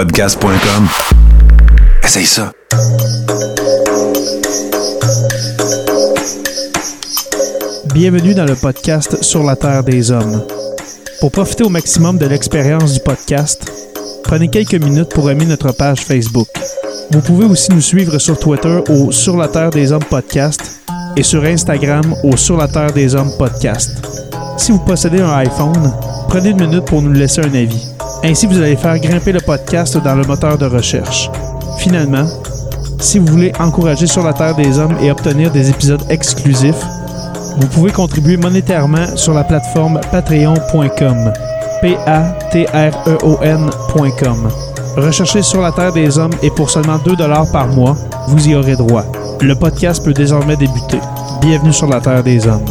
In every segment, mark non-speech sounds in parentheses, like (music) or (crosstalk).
podcast.com. Essaye ça. Bienvenue dans le podcast Sur la Terre des Hommes. Pour profiter au maximum de l'expérience du podcast, prenez quelques minutes pour aimer notre page Facebook. Vous pouvez aussi nous suivre sur Twitter au Sur la Terre des Hommes podcast et sur Instagram au Sur la Terre des Hommes podcast. Si vous possédez un iPhone, prenez une minute pour nous laisser un avis. Ainsi, vous allez faire grimper le podcast dans le moteur de recherche. Finalement, si vous voulez encourager Sur la Terre des Hommes et obtenir des épisodes exclusifs, vous pouvez contribuer monétairement sur la plateforme patreon.com. P-A-T-R-E-O-N.com. Recherchez sur la Terre des Hommes et pour seulement 2 par mois, vous y aurez droit. Le podcast peut désormais débuter. Bienvenue sur la Terre des Hommes.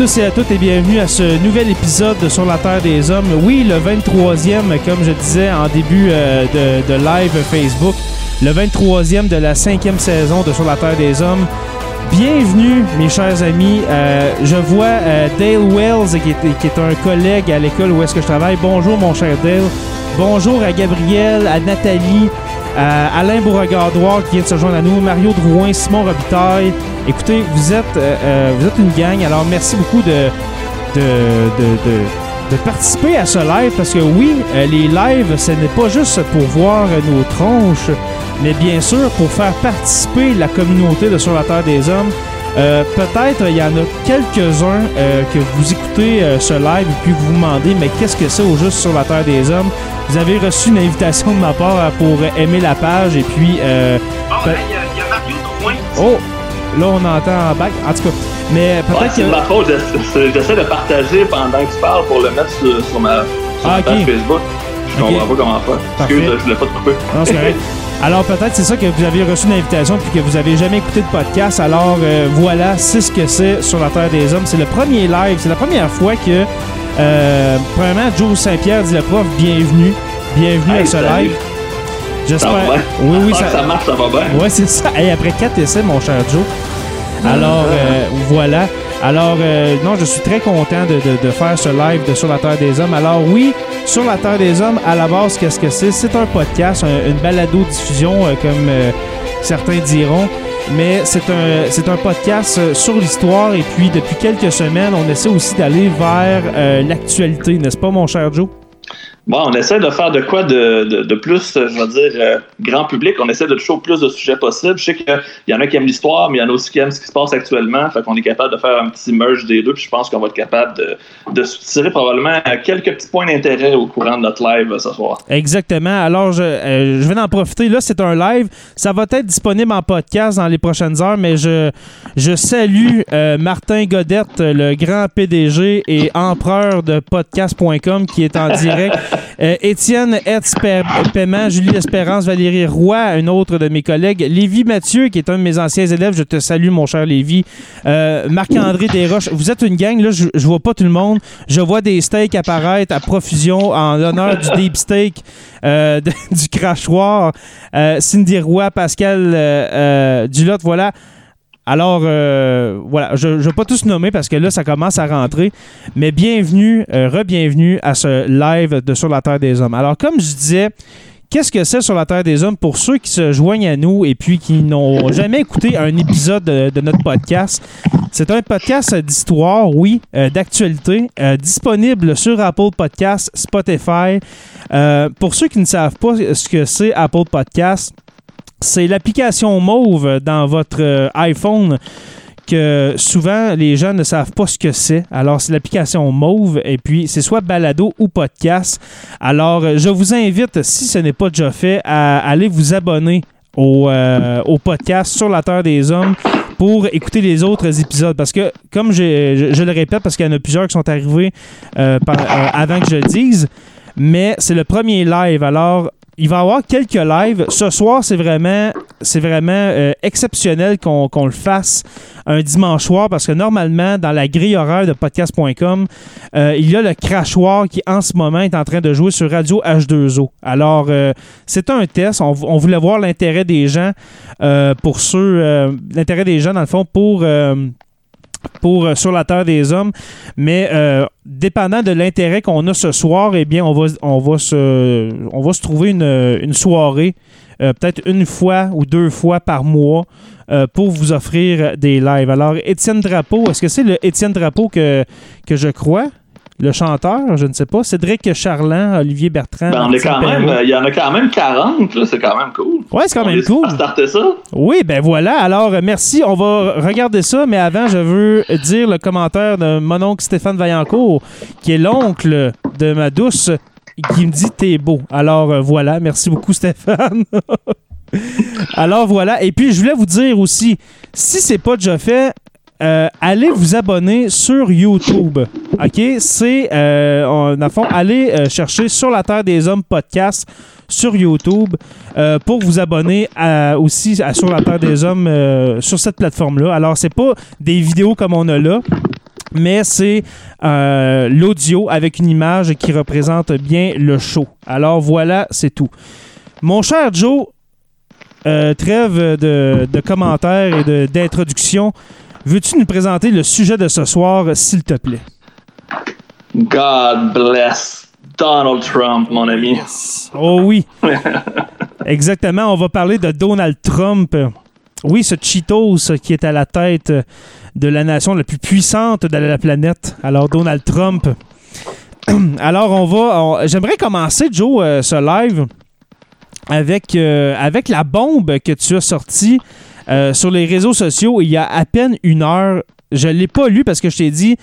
Tous et à toutes et bienvenue à ce nouvel épisode de Sur la Terre des Hommes. Oui, le 23e, comme je disais en début euh, de, live Facebook, le 23e de la cinquième saison de Sur la Terre des Hommes. Bienvenue, mes chers amis. Euh, je vois euh, Dale Wells, qui est, qui est un collègue à l'école où est-ce que je travaille. Bonjour, mon cher Dale. Bonjour à Gabriel, à Nathalie, à Alain Beauregard-Droit qui vient de se joindre à nous, Mario Drouin, Simon Robitaille. Écoutez, vous êtes, euh, euh, vous êtes une gang, alors merci beaucoup de, de, de, de, participer à ce live parce que oui, euh, les lives, ce n'est pas juste pour voir nos tronches, mais bien sûr pour faire participer la communauté de Sur la Terre des Hommes. Euh, Peut-être il y en a quelques-uns euh, que vous écoutez euh, ce live et puis vous vous demandez mais qu'est-ce que c'est au juste sur la Terre des Hommes? Vous avez reçu une invitation de ma part euh, pour aimer la page et puis euh, Pe- ben, il y, a- Mario Drouin. oh là on entend en back en tout cas mais Ouais, peut-être c'est que de ma faute. J'essa- J'essaie de partager pendant que tu parles pour le mettre sur, sur ma, sur Ah, ma page ok. Facebook. Je comprends pas comment faire. Excuse, je voulais pas te couper. Non, c'est correct. (laughs) Alors peut-être c'est ça que vous avez reçu une invitation puis que vous avez jamais écouté de podcast. Alors euh, voilà, c'est ce que c'est sur la Terre des Hommes. C'est le premier live, c'est la première fois que euh, premièrement Joe Saint-Pierre dit le prof, bienvenue, bienvenue Hey, à ce salut. live. J'espère. Oui oui Ah, ça. ça marche, ça va bien. Ouais c'est ça. Hey, après quatre essais mon cher Joe. Alors euh, voilà. Alors euh, non, je suis très content de, de- de faire ce live de Sur la Terre des Hommes. Alors oui, Sur la Terre des Hommes, à la base, qu'est-ce que c'est? C'est un podcast, un- une balado-diffusion, euh, comme certains diront. Mais c'est un, un podcast euh, sur l'histoire et puis depuis quelques semaines, on essaie aussi d'aller vers euh, l'actualité, n'est-ce pas mon cher Joe? Bon, on essaie de faire de quoi de, de, de plus, euh, je vais dire, euh, grand public. On essaie de toucher au plus de sujets possibles. Je sais qu'il y en a qui aiment l'histoire, mais il y en a aussi qui aiment ce qui se passe actuellement. Fait qu'on est capable de faire un petit merge des deux. Puis je pense qu'on va être capable de, de tirer probablement euh, quelques petits points d'intérêt au courant de notre live euh, ce soir. Exactement. Alors, je, euh, je vais en profiter. Là, c'est un live. Ça va être disponible en podcast dans les prochaines heures, mais je, je salue euh, Martin Godette, le grand PDG et empereur de podcast.com qui est en (laughs) direct. Euh, Étienne Etz Pe- Paiement, Julie Espérance, Valérie Roy, un autre de mes collègues. Lévi Mathieu, qui est un de mes anciens élèves. Je te salue, mon cher Lévi. Euh, Marc-André Desroches. Vous êtes une gang, là, je, je vois pas tout le monde. Je vois des steaks apparaître à profusion en l'honneur du deep steak euh, (laughs) du crachoir. Cindy Roy, Pascal Dulotte, voilà. Alors, euh, voilà, je ne vais pas tous nommer parce que là, ça commence à rentrer. Mais bienvenue, euh, re-bienvenue à ce live de Sur la Terre des Hommes. Alors, comme je disais, qu'est-ce que c'est Sur la Terre des Hommes pour ceux qui se joignent à nous et puis qui n'ont (laughs) jamais écouté un épisode de, notre podcast? C'est un podcast d'histoire, oui, euh, d'actualité, disponible sur Apple Podcasts, Spotify. Pour ceux qui ne savent pas ce que c'est Apple Podcasts, c'est l'application Mauve dans votre euh, iPhone que souvent les gens ne savent pas ce que c'est. Alors, c'est l'application Mauve et puis c'est soit balado ou podcast. Alors, euh, je vous invite, si ce n'est pas déjà fait, à aller vous abonner au, euh, au podcast sur la Terre des Hommes pour écouter les autres épisodes. Parce que, comme je, le répète, parce qu'il y en a plusieurs qui sont arrivés avant que je le dise, mais c'est le premier live. Alors, il va y avoir quelques lives. Ce soir, c'est vraiment, c'est vraiment euh, exceptionnel qu'on qu'on le fasse un dimanche soir parce que normalement, dans la grille horaire de podcast.com, euh, il y a le crachoir qui, en ce moment, est en train de jouer sur Radio H2O. Alors, euh, c'est un test. On, on voulait voir l'intérêt des gens pour ceux. l'intérêt des gens, dans le fond, pour. Pour euh, sur la terre des hommes, mais euh, dépendant de l'intérêt qu'on a ce soir, eh bien, on va, on va se, on va se trouver une, une soirée, euh, peut-être une fois ou deux fois par mois, pour vous offrir des lives. Alors, Étienne Drapeau, est-ce que c'est le Étienne Drapeau que, que je crois? Le chanteur, je ne sais pas. Cédric Charland, Olivier Bertrand. Ben, on est Martine quand même, Perrault. euh, il y en a quand même 40, là, c'est quand même cool. Ouais, c'est quand On même cool. starter ça. Oui, ben voilà. Alors, euh, merci. On va regarder ça, mais avant, je veux dire le commentaire de mon oncle Stéphane Vaillancourt, qui est l'oncle de ma douce, qui me dit T'es beau. Alors, euh, voilà. Merci beaucoup, Stéphane. (laughs) Alors, voilà. Et puis, je voulais vous dire aussi, si c'est pas déjà fait, euh, allez vous abonner sur YouTube. OK? C'est, euh, dans le fond, allez euh, chercher Sur la Terre des Hommes podcast sur YouTube euh, pour vous abonner aussi à Sur la Terre des Hommes euh, sur cette plateforme-là. Alors, c'est pas des vidéos comme on a là. Mais c'est euh, l'audio avec une image qui représente bien le show. Alors voilà, c'est tout. Mon cher Joe, euh, trêve de, commentaires et d'introduction. Veux-tu nous présenter le sujet de ce soir, s'il te plaît? God bless Donald Trump, mon ami. Oh oui. (laughs) Exactement. On va parler de Donald Trump. Oui, ce Cheetos qui est à la tête de la nation la plus puissante de la planète. Alors, Donald Trump. (clears throat) Alors, on va. on- J'aimerais commencer, Joe, euh, ce live avec, euh, avec la bombe que tu as sortie euh, sur les réseaux sociaux il y a à peine une heure. Je ne l'ai pas lu parce que je t'ai dit,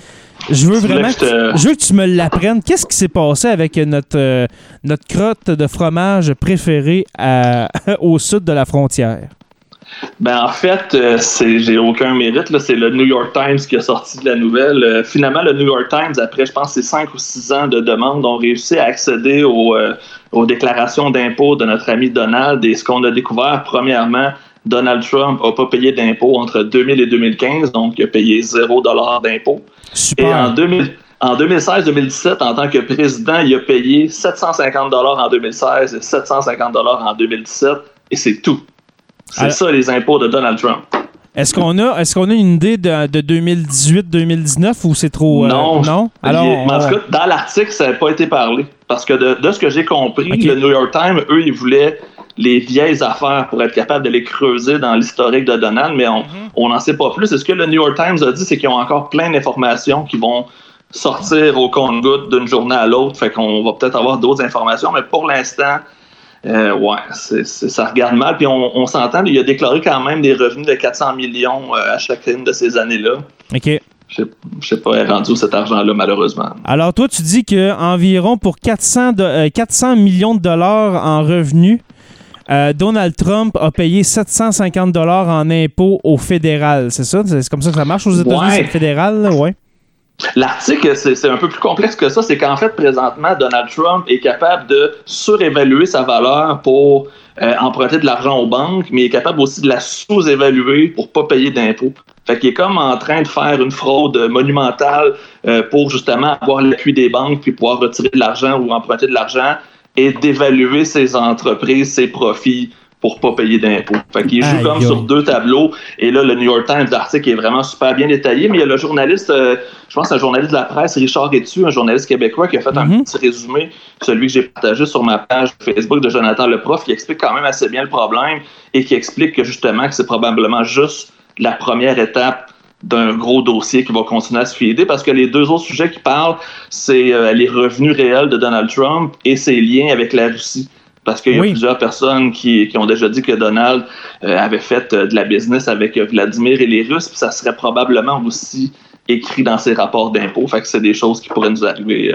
je veux Tu vraiment que que, je veux que tu me l'apprennes. Qu'est-ce qui s'est passé avec notre, euh, notre crotte de fromage préférée à- (laughs) au sud de la frontière? Ben en fait, euh, c'est j'ai aucun mérite. C'est le New York Times qui a sorti de la nouvelle. Euh, finalement, le New York Times, après, je pense, c'est cinq ou six ans de demande, ont réussi à accéder aux, euh, aux déclarations d'impôts de notre ami Donald. Et ce qu'on a découvert, premièrement, Donald Trump n'a pas payé d'impôts entre 2000 et 2015, donc il a payé zéro dollar d'impôts. Et en, Super. 2000 en 2016-2017, en tant que président, il a payé 750 dollars en 2016 et 750 dollars en 2017, et c'est tout. C'est Alors- ça les impôts de Donald Trump. Est-ce qu'on a, est-ce qu'on a une idée de, de 2018-2019 ou c'est trop. euh, Non. non? Alors, en tout cas, dans l'article, ça n'a pas été parlé. Parce que de, de ce que j'ai compris, le New York Times, eux, ils voulaient les vieilles affaires pour être capable de les creuser dans l'historique de Donald, mais on Mhm. n'en sait pas plus. Et ce que le New York Times a dit, c'est qu'ils ont encore plein d'informations qui vont sortir au compte-goutte d'une journée à l'autre? Fait qu'on va peut-être avoir d'autres informations, mais pour l'instant, euh, ouais, ça regarde mal. Puis on, on s'entend, il a déclaré quand même des revenus de 400 millions euh, à chacune de ces années-là. OK. Je sais- pas, elle est rendu cet argent-là, malheureusement. Alors, toi, tu dis que environ pour 400, de- euh, 400 millions de dollars en revenus, euh, Donald Trump a payé 750 dollars en impôts au fédéral. C'est ça? C'est comme ça que ça marche aux États-Unis, Ouais. c'est le fédéral? là? Ouais. L'article, c'est un peu plus complexe que ça. C'est qu'en fait, présentement, Donald Trump est capable de surévaluer sa valeur pour euh, emprunter de l'argent aux banques, mais il est capable aussi de la sous-évaluer pour pas payer d'impôts. Fait qu'il est comme en train de faire une fraude monumentale euh, pour justement avoir l'appui des banques puis pouvoir retirer de l'argent ou emprunter de l'argent et d'évaluer ses entreprises, ses profits pour pas payer d'impôts. Fait qu'il joue comme sur deux tableaux. Et là, le New York Times, l'article est vraiment super bien détaillé, mais il y a le journaliste, euh, je pense un journaliste de la presse, Richard Etu, un journaliste québécois, qui a fait un Mhm. petit résumé, celui que j'ai partagé sur ma page Facebook de Jonathan Leprof, qui explique quand même assez bien le problème et qui explique que justement que c'est probablement juste la première étape d'un gros dossier qui va continuer à se fider parce que les deux autres sujets qui parlent, c'est euh, les revenus réels de Donald Trump et ses liens avec la Russie. Parce qu'il y a Oui. plusieurs personnes qui, qui ont déjà dit que Donald euh, avait fait euh, de la business avec Vladimir et les Russes, puis ça serait probablement aussi écrit dans ses rapports d'impôts. Fait que c'est des choses qui pourraient nous arriver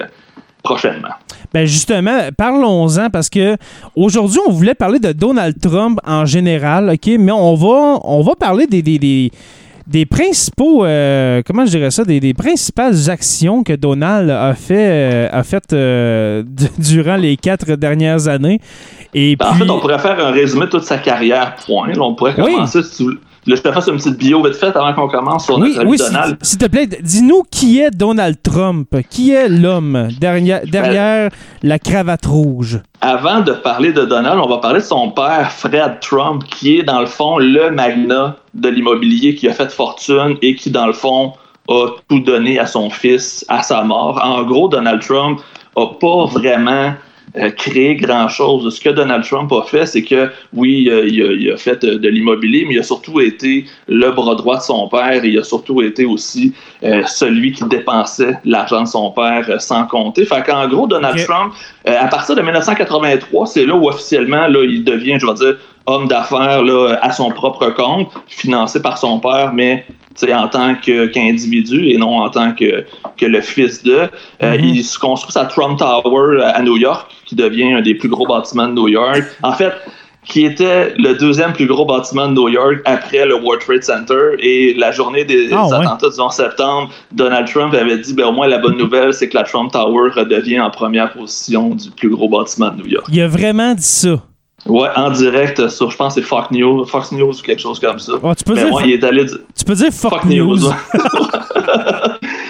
prochainement. Ben justement, parlons-en parce que aujourd'hui, on voulait parler de Donald Trump en général, OK? Mais on va, on va parler des, des, des, des principaux, euh, comment je dirais ça, des, des principales actions que Donald a fait, euh, a fait euh, (laughs) durant les quatre dernières années. Et Ben, En puis, fait, on pourrait faire un résumé de toute sa carrière, point. Là, on pourrait Oui. commencer. Veux- Là, je te fasse une petite bio vite faite avant qu'on commence sur oui, notre oui, Donald. s'il te plaît, dis-nous qui est Donald Trump? Qui est l'homme derrière, derrière la cravate rouge? Avant de parler de Donald, on va parler de son père, Fred Trump, qui est dans le fond le magnat de l'immobilier qui a fait fortune et qui, dans le fond, a tout donné à son fils à sa mort. En gros, Donald Trump a pas vraiment euh, créé grand-chose. Ce que Donald Trump a fait, c'est que, oui, euh, il, a, il a fait euh, de l'immobilier, mais il a surtout été le bras droit de son père et il a surtout été aussi euh, celui qui dépensait l'argent de son père euh, sans compter. Fait qu'en gros, Donald. Trump, euh, à partir de 1983, c'est là où officiellement là, il devient, je vais dire, homme d'affaires là, à son propre compte, financé par son père, mais en tant que- qu'individu et non en tant que, que le fils de. Euh, Mhm. Il se construit sa Trump Tower à New York, qui devient un des plus gros bâtiments de New York. En fait, qui était le deuxième plus gros bâtiment de New York après le World Trade Center. Et la journée des Ah, attentats du 11 septembre, Donald Trump avait dit, ben, au moins la bonne nouvelle, c'est que la Trump Tower redevient en première position du plus gros bâtiment de New York. Il a vraiment dit ça. Ouais, en direct sur, je pense, c'est Fox News, Fox News ou quelque chose comme ça. Oh, tu, peux Mais dire, ouais, il est allé dire tu peux dire news. News. (laughs)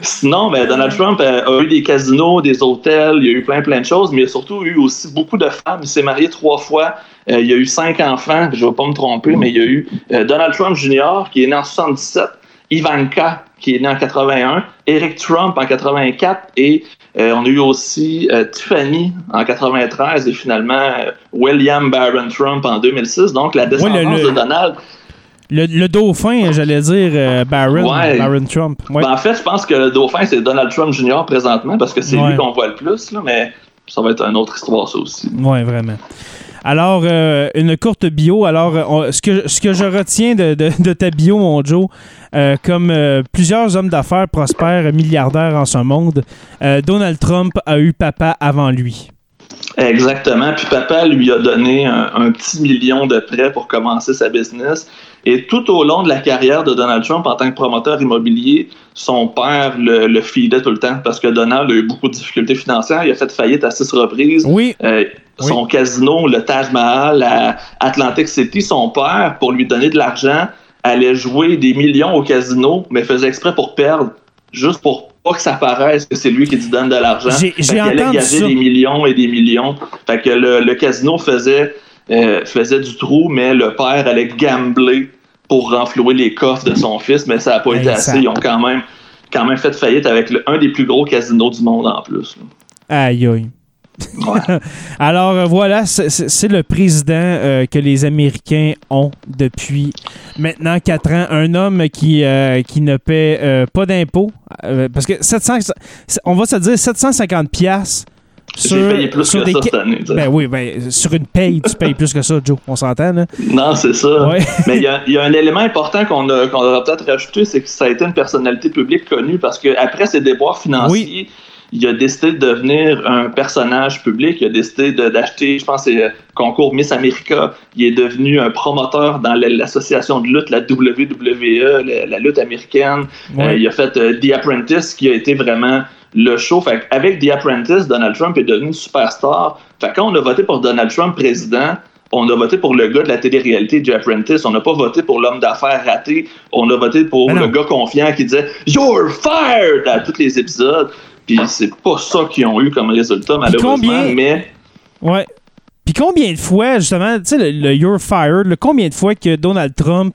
Sinon, ben, Donald Trump euh, a eu des casinos, des hôtels, il y a eu plein, plein de choses, mais il a surtout eu aussi beaucoup de femmes. Il s'est marié trois fois. Euh, il a eu cinq enfants, je ne vais pas me tromper, mais il y a eu euh, Donald Trump Jr., qui est né en 77, Ivanka, qui est né en 81, Eric Trump en 84, et euh, on a eu aussi euh, Tiffany en 93, et finalement euh, William Barron Trump en 2006. Donc, la descendance le- de Donald, Le, le dauphin, j'allais dire euh, Barron, Ouais. Barron Trump. Ouais. Ben, en fait, je pense que le dauphin, c'est Donald Trump Jr. présentement, parce que c'est Ouais. lui qu'on voit le plus, là, mais ça va être une autre histoire, ça aussi. Oui, vraiment. Alors, euh, une courte bio. Alors, euh, on- ce, que, ce que je retiens de, de- de ta bio, mon Joe, euh, comme euh, plusieurs hommes d'affaires prospères, milliardaires en ce monde, Donald Trump a eu papa avant lui. Exactement. Puis papa lui a donné un, un petit million de prêts pour commencer sa business. Et tout au long de la carrière de Donald Trump en tant que promoteur immobilier, son père le, le feedait tout le temps parce que Donald a eu beaucoup de difficultés financières. Il a fait faillite à six reprises. Oui, Euh, son casino, le Taj Mahal à Atlantic City, son père, pour lui donner de l'argent, allait jouer des millions au casino, mais faisait exprès pour perdre, juste pour pas que ça paraisse que c'est lui qui lui donne de l'argent. J'ai- allait entendu gager ça. des millions et des millions. Fait que le, le casino faisait, euh, faisait du trou, mais le père allait gambler pour renflouer les coffres de son fils, mais ça n'a pas été assez. Ils ont quand même, quand même fait faillite avec le- un des plus gros casinos du monde en plus. aïe aïe. Ouais. (laughs) Alors euh, voilà, c'est- le président euh, que les Américains ont depuis maintenant quatre ans. Un homme qui, euh, qui ne paie pas d'impôts. parce que 700, on va se dire 750 pièces J'ai payé plus que des ça cette année. Ben oui, ben, sur une paye, tu payes plus que ça, Joe. On s'entend, là? Non, c'est ça. Ouais. (laughs) Mais il y, a- il y a un élément important qu'on a- qu'on aura peut-être rajouté, c'est que ça a été une personnalité publique connue parce qu'après ses déboires financiers, il a décidé de devenir un personnage public. Il a décidé d'acheter, je pense, c'est le concours Miss America. Il est devenu un promoteur dans la- l'association de lutte, la WWE, la, la lutte américaine. Ouais. Euh, il a fait euh, The Apprentice, qui a été vraiment le show. Fait avec The Apprentice, Donald Trump est devenu superstar. Fait quand on a voté pour Donald Trump président, on a voté pour le gars de la télé-réalité, The Apprentice. On n'a pas voté pour l'homme d'affaires raté. On a voté pour le gars confiant qui disait You're fired à tous les épisodes. Puis c'est pas ça qu'ils ont eu comme résultat, malheureusement. combien- Mais Ouais. Puis combien de fois, justement, tu sais, le, le You're Fired, le combien de fois que Donald Trump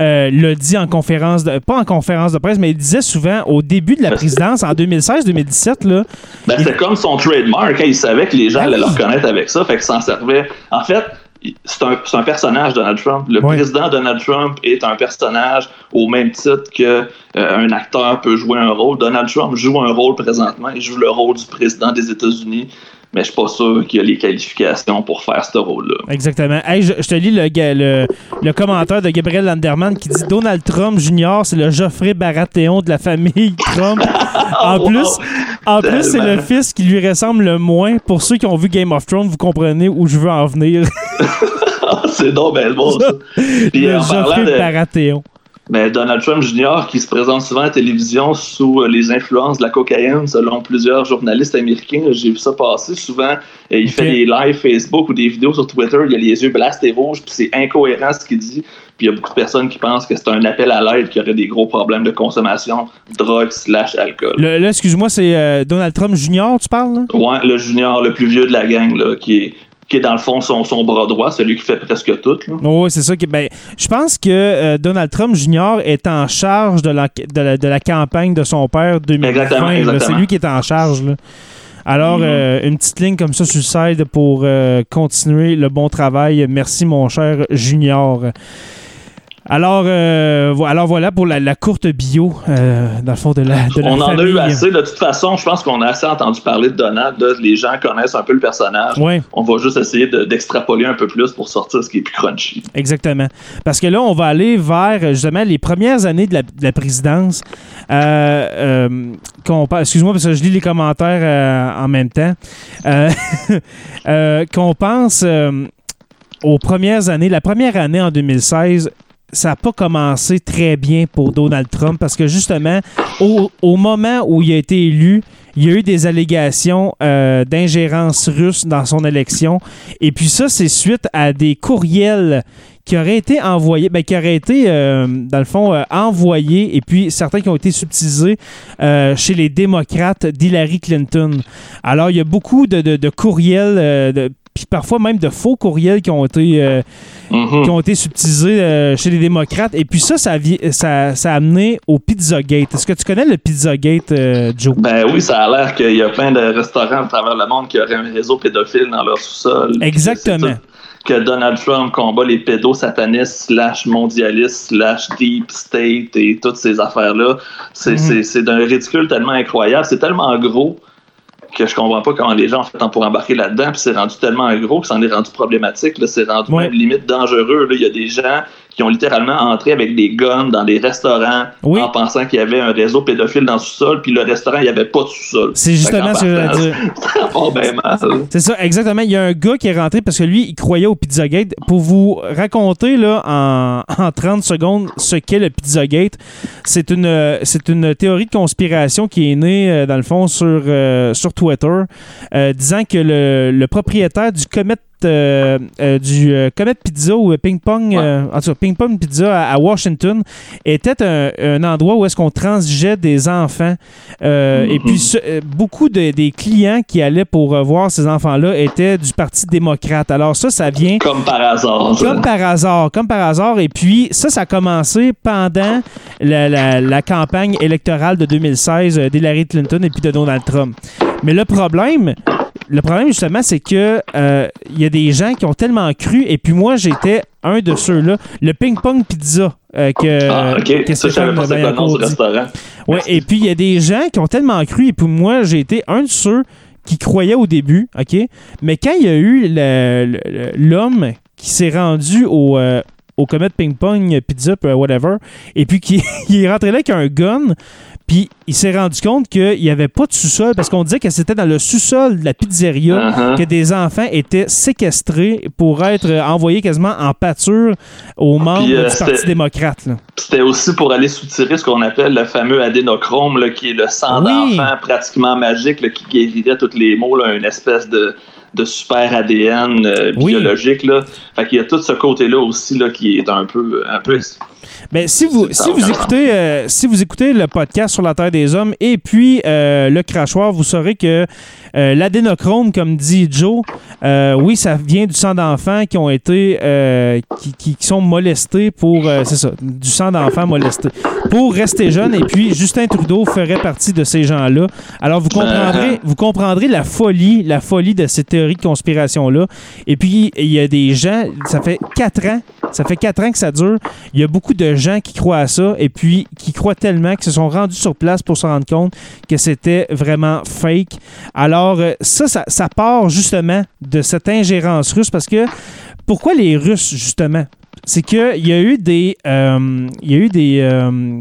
euh, l'a dit en conférence, de, pas en conférence de presse, mais il disait souvent au début de la présidence, en 2016-2017, là, Ben, Il- c'est comme son trademark. hein. Il savait que les gens Ben allaient le reconnaître avec ça, fait qu'il s'en servait. En fait, c'est un, personnage, Donald Trump. Le président Donald Trump est un personnage au même titre que euh, acteur peut jouer un rôle. Donald Trump joue un rôle présentement. Il joue le rôle du président des États-Unis, mais je suis pas sûr qu'il a les qualifications pour faire ce rôle-là. Exactement. Hey, je, je te lis le, le, le commentaire de Gabriel Landerman qui dit Donald Trump Jr., c'est le Geoffrey Baratheon de la famille (laughs) Trump. (laughs) en Oh, wow. plus, en plus c'est le fils qui lui ressemble le moins. Pour ceux qui ont vu Game of Thrones, vous comprenez où je veux en venir. (laughs) c'est donc ben bon. Puis le en Geoffrey de, Baratheon. Mais Donald Trump Jr., qui se présente souvent à la télévision sous les influences de la cocaïne, selon plusieurs journalistes américains, j'ai vu ça passer souvent. Il fait des lives Facebook ou des vidéos sur Twitter, il a les yeux blastés rouges, puis c'est incohérent ce qu'il dit. Puis il y a beaucoup de personnes qui pensent que c'est un appel à l'aide, qu'il y aurait des gros problèmes de consommation, drogue slash alcool. là, excuse-moi, c'est euh, Donald Trump Jr., tu parles? Là? Ouais, le junior, le plus vieux de la gang, là, qui est qui est dans le fond son, son bras droit, celui qui fait presque tout. Oui, c'est ça. Qui, ben, je pense que euh, Donald Trump Jr. est en charge de la, de la, campagne de son père 2020. C'est lui qui est en charge. Alors, mm-hmm. euh, une petite ligne comme ça sur le side pour euh, continuer le bon travail. Merci, mon cher Junior. Alors, euh, alors voilà pour la, courte bio, euh, dans le fond, de la, de On en a eu assez. De toute façon, je pense qu'on a assez entendu parler de Donald. Les gens connaissent un peu le personnage. On va juste essayer d'extrapoler un peu plus pour sortir ce qui est plus crunchy. Exactement. Parce que là, on va aller vers, justement, les premières années de la, présidence. Euh, excuse-moi, parce que je lis les commentaires en même temps. (laughs) qu'on pense aux premières années, la première année en 2016, ça n'a pas commencé très bien pour Donald Trump parce que justement, au, moment où il a été élu, il y a eu des allégations euh, d'ingérence russe dans son élection. Et puis ça, c'est suite à des courriels qui auraient été envoyés, ben, qui auraient été, euh, dans le fond, euh, envoyés, et puis certains qui ont été subtilisés chez les démocrates d'Hillary Clinton. Alors, il y a beaucoup de, de, de courriels, de, puis parfois même de faux courriels qui ont été, euh, mhm. qui ont été subtilisés euh, chez les démocrates. Et puis ça, ça, ça, ça a amené au Pizzagate. Est-ce que tu connais le Pizzagate, euh, Joe? Ben oui, ça a l'air qu'il y a plein de restaurants à travers le monde qui auraient un réseau pédophile dans leur sous-sol. Exactement. Que Donald Trump combat les pédosatanistes slash mondialistes slash deep state et toutes ces affaires-là. C'est mhm. d'un ridicule tellement incroyable. C'est tellement gros que je comprends pas comment les gens ont fait pour embarquer là-dedans, puis c'est rendu tellement gros que ça en est rendu problématique, c'est rendu même limite dangereux. Il y a des gens qui ont littéralement entré avec des guns dans des restaurants en pensant qu'il y avait un réseau pédophile dans le sous-sol, puis le restaurant, il n'y avait pas de sous-sol. C'est justement ce que je veux dire. (laughs) C'est ça, exactement. Il y a un gars qui est rentré parce que lui, il croyait au Pizzagate. Pour vous raconter là, en, en 30 secondes ce qu'est le Pizzagate, c'est une, c'est une théorie de conspiration qui est née, euh, dans le fond, sur, euh, sur Twitter, euh, disant que le, le propriétaire du Comet euh, euh, du euh, Comet Pizza ou Ping Pong, en tout cas Ping Pong Pizza à, Washington était un, endroit où est-ce qu'on transigeait des enfants. Et puis mm-hmm. beaucoup de, des clients qui allaient pour voir ces enfants-là étaient du Parti démocrate. Alors ça, ça vient... Comme par hasard. Comme par hasard, comme par hasard. Et puis ça, ça a commencé pendant la, la campagne électorale de 2016 d'Hillary Clinton et puis de Donald Trump. Mais le problème, le problème, justement, c'est que euh, il y a des gens qui ont tellement cru, et puis moi, j'étais un de ceux-là. Le ping-pong pizza euh, que, ah, OK. que ça, restaurant. Ouais, et puis il y a des gens qui ont tellement cru, et puis moi, j'ai été un de ceux qui croyaient au début, OK? Mais quand il y a eu l'homme qui s'est rendu au, euh, au Comet Ping Pong Pizza, whatever, et puis qui (laughs) est rentré là avec un gun, puis il s'est rendu compte qu'il n'y avait pas de sous-sol parce qu'on disait que c'était dans le sous-sol de la pizzeria uh-huh. que des enfants étaient séquestrés pour être envoyés quasiment en pâture aux membres euh, du Parti démocrate. C'était aussi pour aller soutirer ce qu'on appelle le fameux adénochrome, qui est le sang d'enfant pratiquement magique qui guérirait tous les maux, une espèce de de super ADN euh, biologique. Là. Fait qu'il y a tout ce côté-là aussi là, qui est un peu, un peu ben, si vous, si vous écoutez, euh, si vous écoutez le podcast sur la Terre des Hommes et puis euh, le crachoir, vous saurez que euh, l'adénochrome, comme dit Joe, oui, ça vient du sang d'enfants qui ont été, qui, qui, sont molestés pour, c'est ça, du sang d'enfants molestés pour rester jeune. Et puis Justin Trudeau ferait partie de ces gens-là. Alors vous comprendrez, vous comprendrez la folie, la folie de ces théories de conspiration là. Et puis il y a des gens, ça fait quatre ans, ça fait quatre ans que ça dure. Il y a beaucoup de gens qui croient à ça et puis qui croient tellement qu'ils se sont rendus sur place pour se rendre compte que c'était vraiment fake. Alors, euh, ça, ça, part justement de cette ingérence russe parce que pourquoi les Russes, justement? c'est qu'il y a eu des, euh, y a eu des, euh,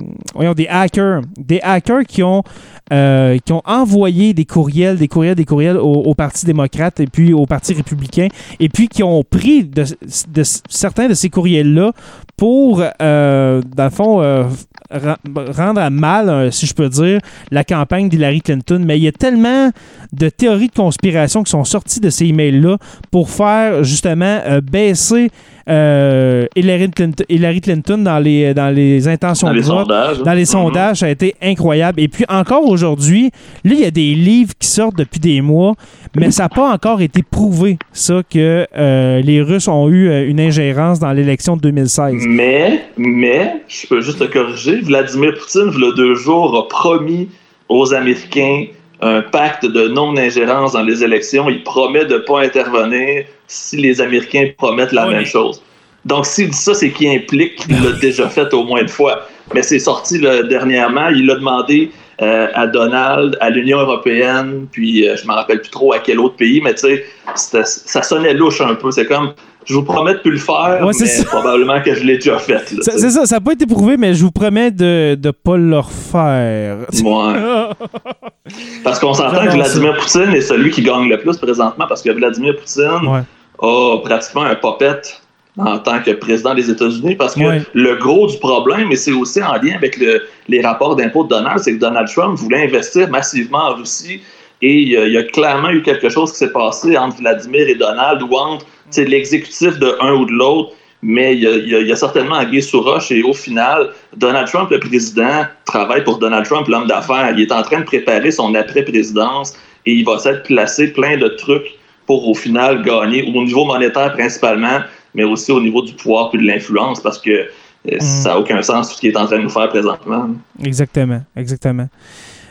des hackers, des hackers qui ont euh, qui ont envoyé des courriels, des courriels, des courriels au, au Parti démocrate et puis au Parti républicain, et puis qui ont pris de, de certains de ces courriels-là pour, euh, dans le fond, euh, rendre à mal, si je peux dire, la campagne d'Hillary Clinton. Mais il y a tellement de théories de conspiration qui sont sorties de ces emails-là pour faire justement euh, baisser euh, Hillary, Clinton, Hillary Clinton dans les, dans les intentions Dans les de vote. sondages. Dans les Mhm. sondages, ça a été incroyable. Et puis encore aujourd'hui, là, il y a des livres qui sortent depuis des mois, mais ça n'a pas encore été prouvé, ça, que euh, les Russes ont eu euh, une ingérence dans l'élection de 2016. Mais, mais, je peux juste te corriger, Vladimir Poutine, il y a deux jours, a promis aux Américains un pacte de non-ingérence dans les élections. Il promet de ne pas intervenir si les Américains promettent la Oui, même chose. Donc, s'il dit ça, c'est qu'il implique qu'il l'a déjà fait au moins une fois. Mais c'est sorti là, dernièrement. Il a demandé euh, à Donald, à l'Union européenne, puis euh, je me rappelle plus trop à quel autre pays, mais tu sais, ça sonnait louche un peu. C'est comme, je vous promets de plus le faire, Ouais, c'est mais ça. probablement que je l'ai déjà fait. C'est ça, ça n'a pas été prouvé, mais je vous promets de ne pas le refaire. Ouais. (laughs) Parce qu'on s'entend que Vladimir Poutine est celui qui gagne le plus présentement parce que Vladimir Poutine Ouais. a pratiquement un popette en tant que président des États-Unis parce que le gros du problème, et c'est aussi en lien avec le- les rapports d'impôts de Donald, c'est que Donald Trump voulait investir massivement en Russie et il y a, il y a clairement eu quelque chose qui s'est passé entre Vladimir et Donald ou entre l'exécutif de un ou de l'autre. Mais il y, a, il y a- il y a certainement Anguille sous roche et au final, Donald Trump, le président, travaille pour Donald Trump, l'homme d'affaires. Il est en train de préparer son après-présidence et il va s'être placé plein de trucs pour au final gagner au niveau monétaire principalement, mais aussi au niveau du pouvoir et de l'influence parce que euh, ça n'a aucun sens ce qu'il est en train de nous faire présentement. Exactement, exactement.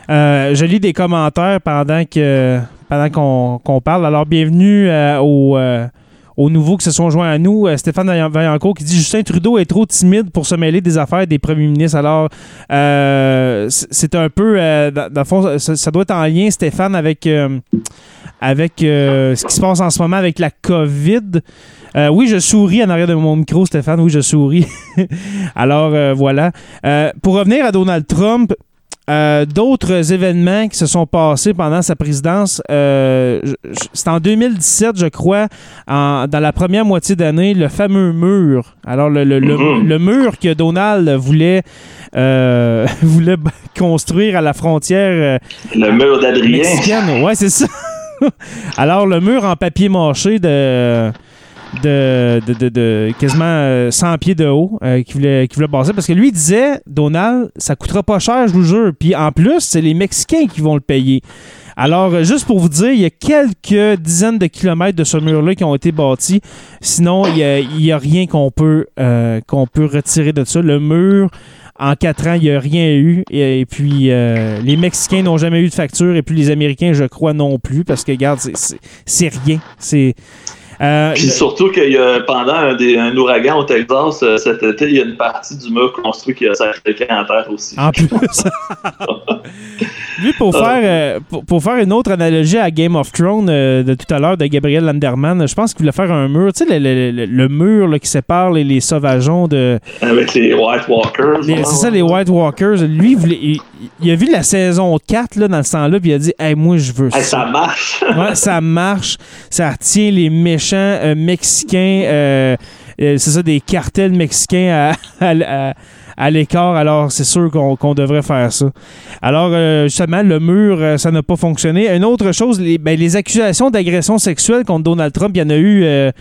Euh, je lis des commentaires pendant que pendant qu'on parle. Alors, bienvenue euh, aux, euh, aux nouveaux qui se sont joints à nous. Stéphane Vaillan- Vaillancourt qui dit Justin Trudeau est trop timide pour se mêler des affaires des premiers ministres. Alors, c'est un peu, dans, dans le fond, ça, ça doit être en lien, Stéphane, avec, avec ce qui se passe en ce moment avec la COVID. Euh, oui, je souris en arrière de mon micro, Stéphane. Oui, je souris. (laughs) Alors, euh, voilà. Euh, pour revenir à Donald Trump, d'autres événements qui se sont passés pendant sa présidence, c'est en 2017, je crois, en- dans la première moitié d'année, le fameux mur. Alors, le, le- le- Mhm. le mur que Donald voulait, (laughs) voulait construire à la frontière Le mur d'Adrien. Ouais, c'est ça. (laughs) Alors, le mur en papier mâché de. De, de, de- de quasiment euh, 100 pieds de haut euh, qui voulait, qui voulait passer parce que lui disait Donald ça coûtera pas cher je vous jure puis en plus c'est les Mexicains qui vont le payer alors euh, juste pour vous dire il y a quelques dizaines de kilomètres de ce mur là qui ont été bâtis sinon il y a, a rien qu'on peut euh, qu'on peut retirer de ça le mur en quatre ans, il n'y a rien eu. Et, puis, euh, les Mexicains n'ont jamais eu de facture. Et puis, les Américains, je crois, non plus. Parce que, regarde, c'est rien. C'est. Euh, Puis surtout qu'il y a pendant un, des- un ouragan au Texas euh, cet été, il y a une partie du mur construit qui a sacré en terre aussi. En plus. (laughs) Lui, pour faire, euh, pour, pour faire une autre analogie à Game of Thrones euh, de tout à l'heure de Gabriel Landerman, je pense qu'il voulait faire un mur. Tu sais, le, le- le- le mur là, qui sépare les, les sauvageons de. Avec les White Walkers. C'est ça, les White Walkers. Lui, il, voulait- il- il a vu la saison 4 là, dans ce temps-là, puis il a dit Hey, moi, je veux Hey, ça. ça marche. Ouais, ça marche. Ça retient les méchants euh, mexicains. euh, euh, c'est ça, des cartels mexicains à, (laughs) l'écart. Alors, c'est sûr qu'on devrait faire ça. Alors, justement, le mur, ça n'a pas fonctionné. Une autre chose, les, ben, les accusations d'agression sexuelle contre Donald Trump, il y en a eu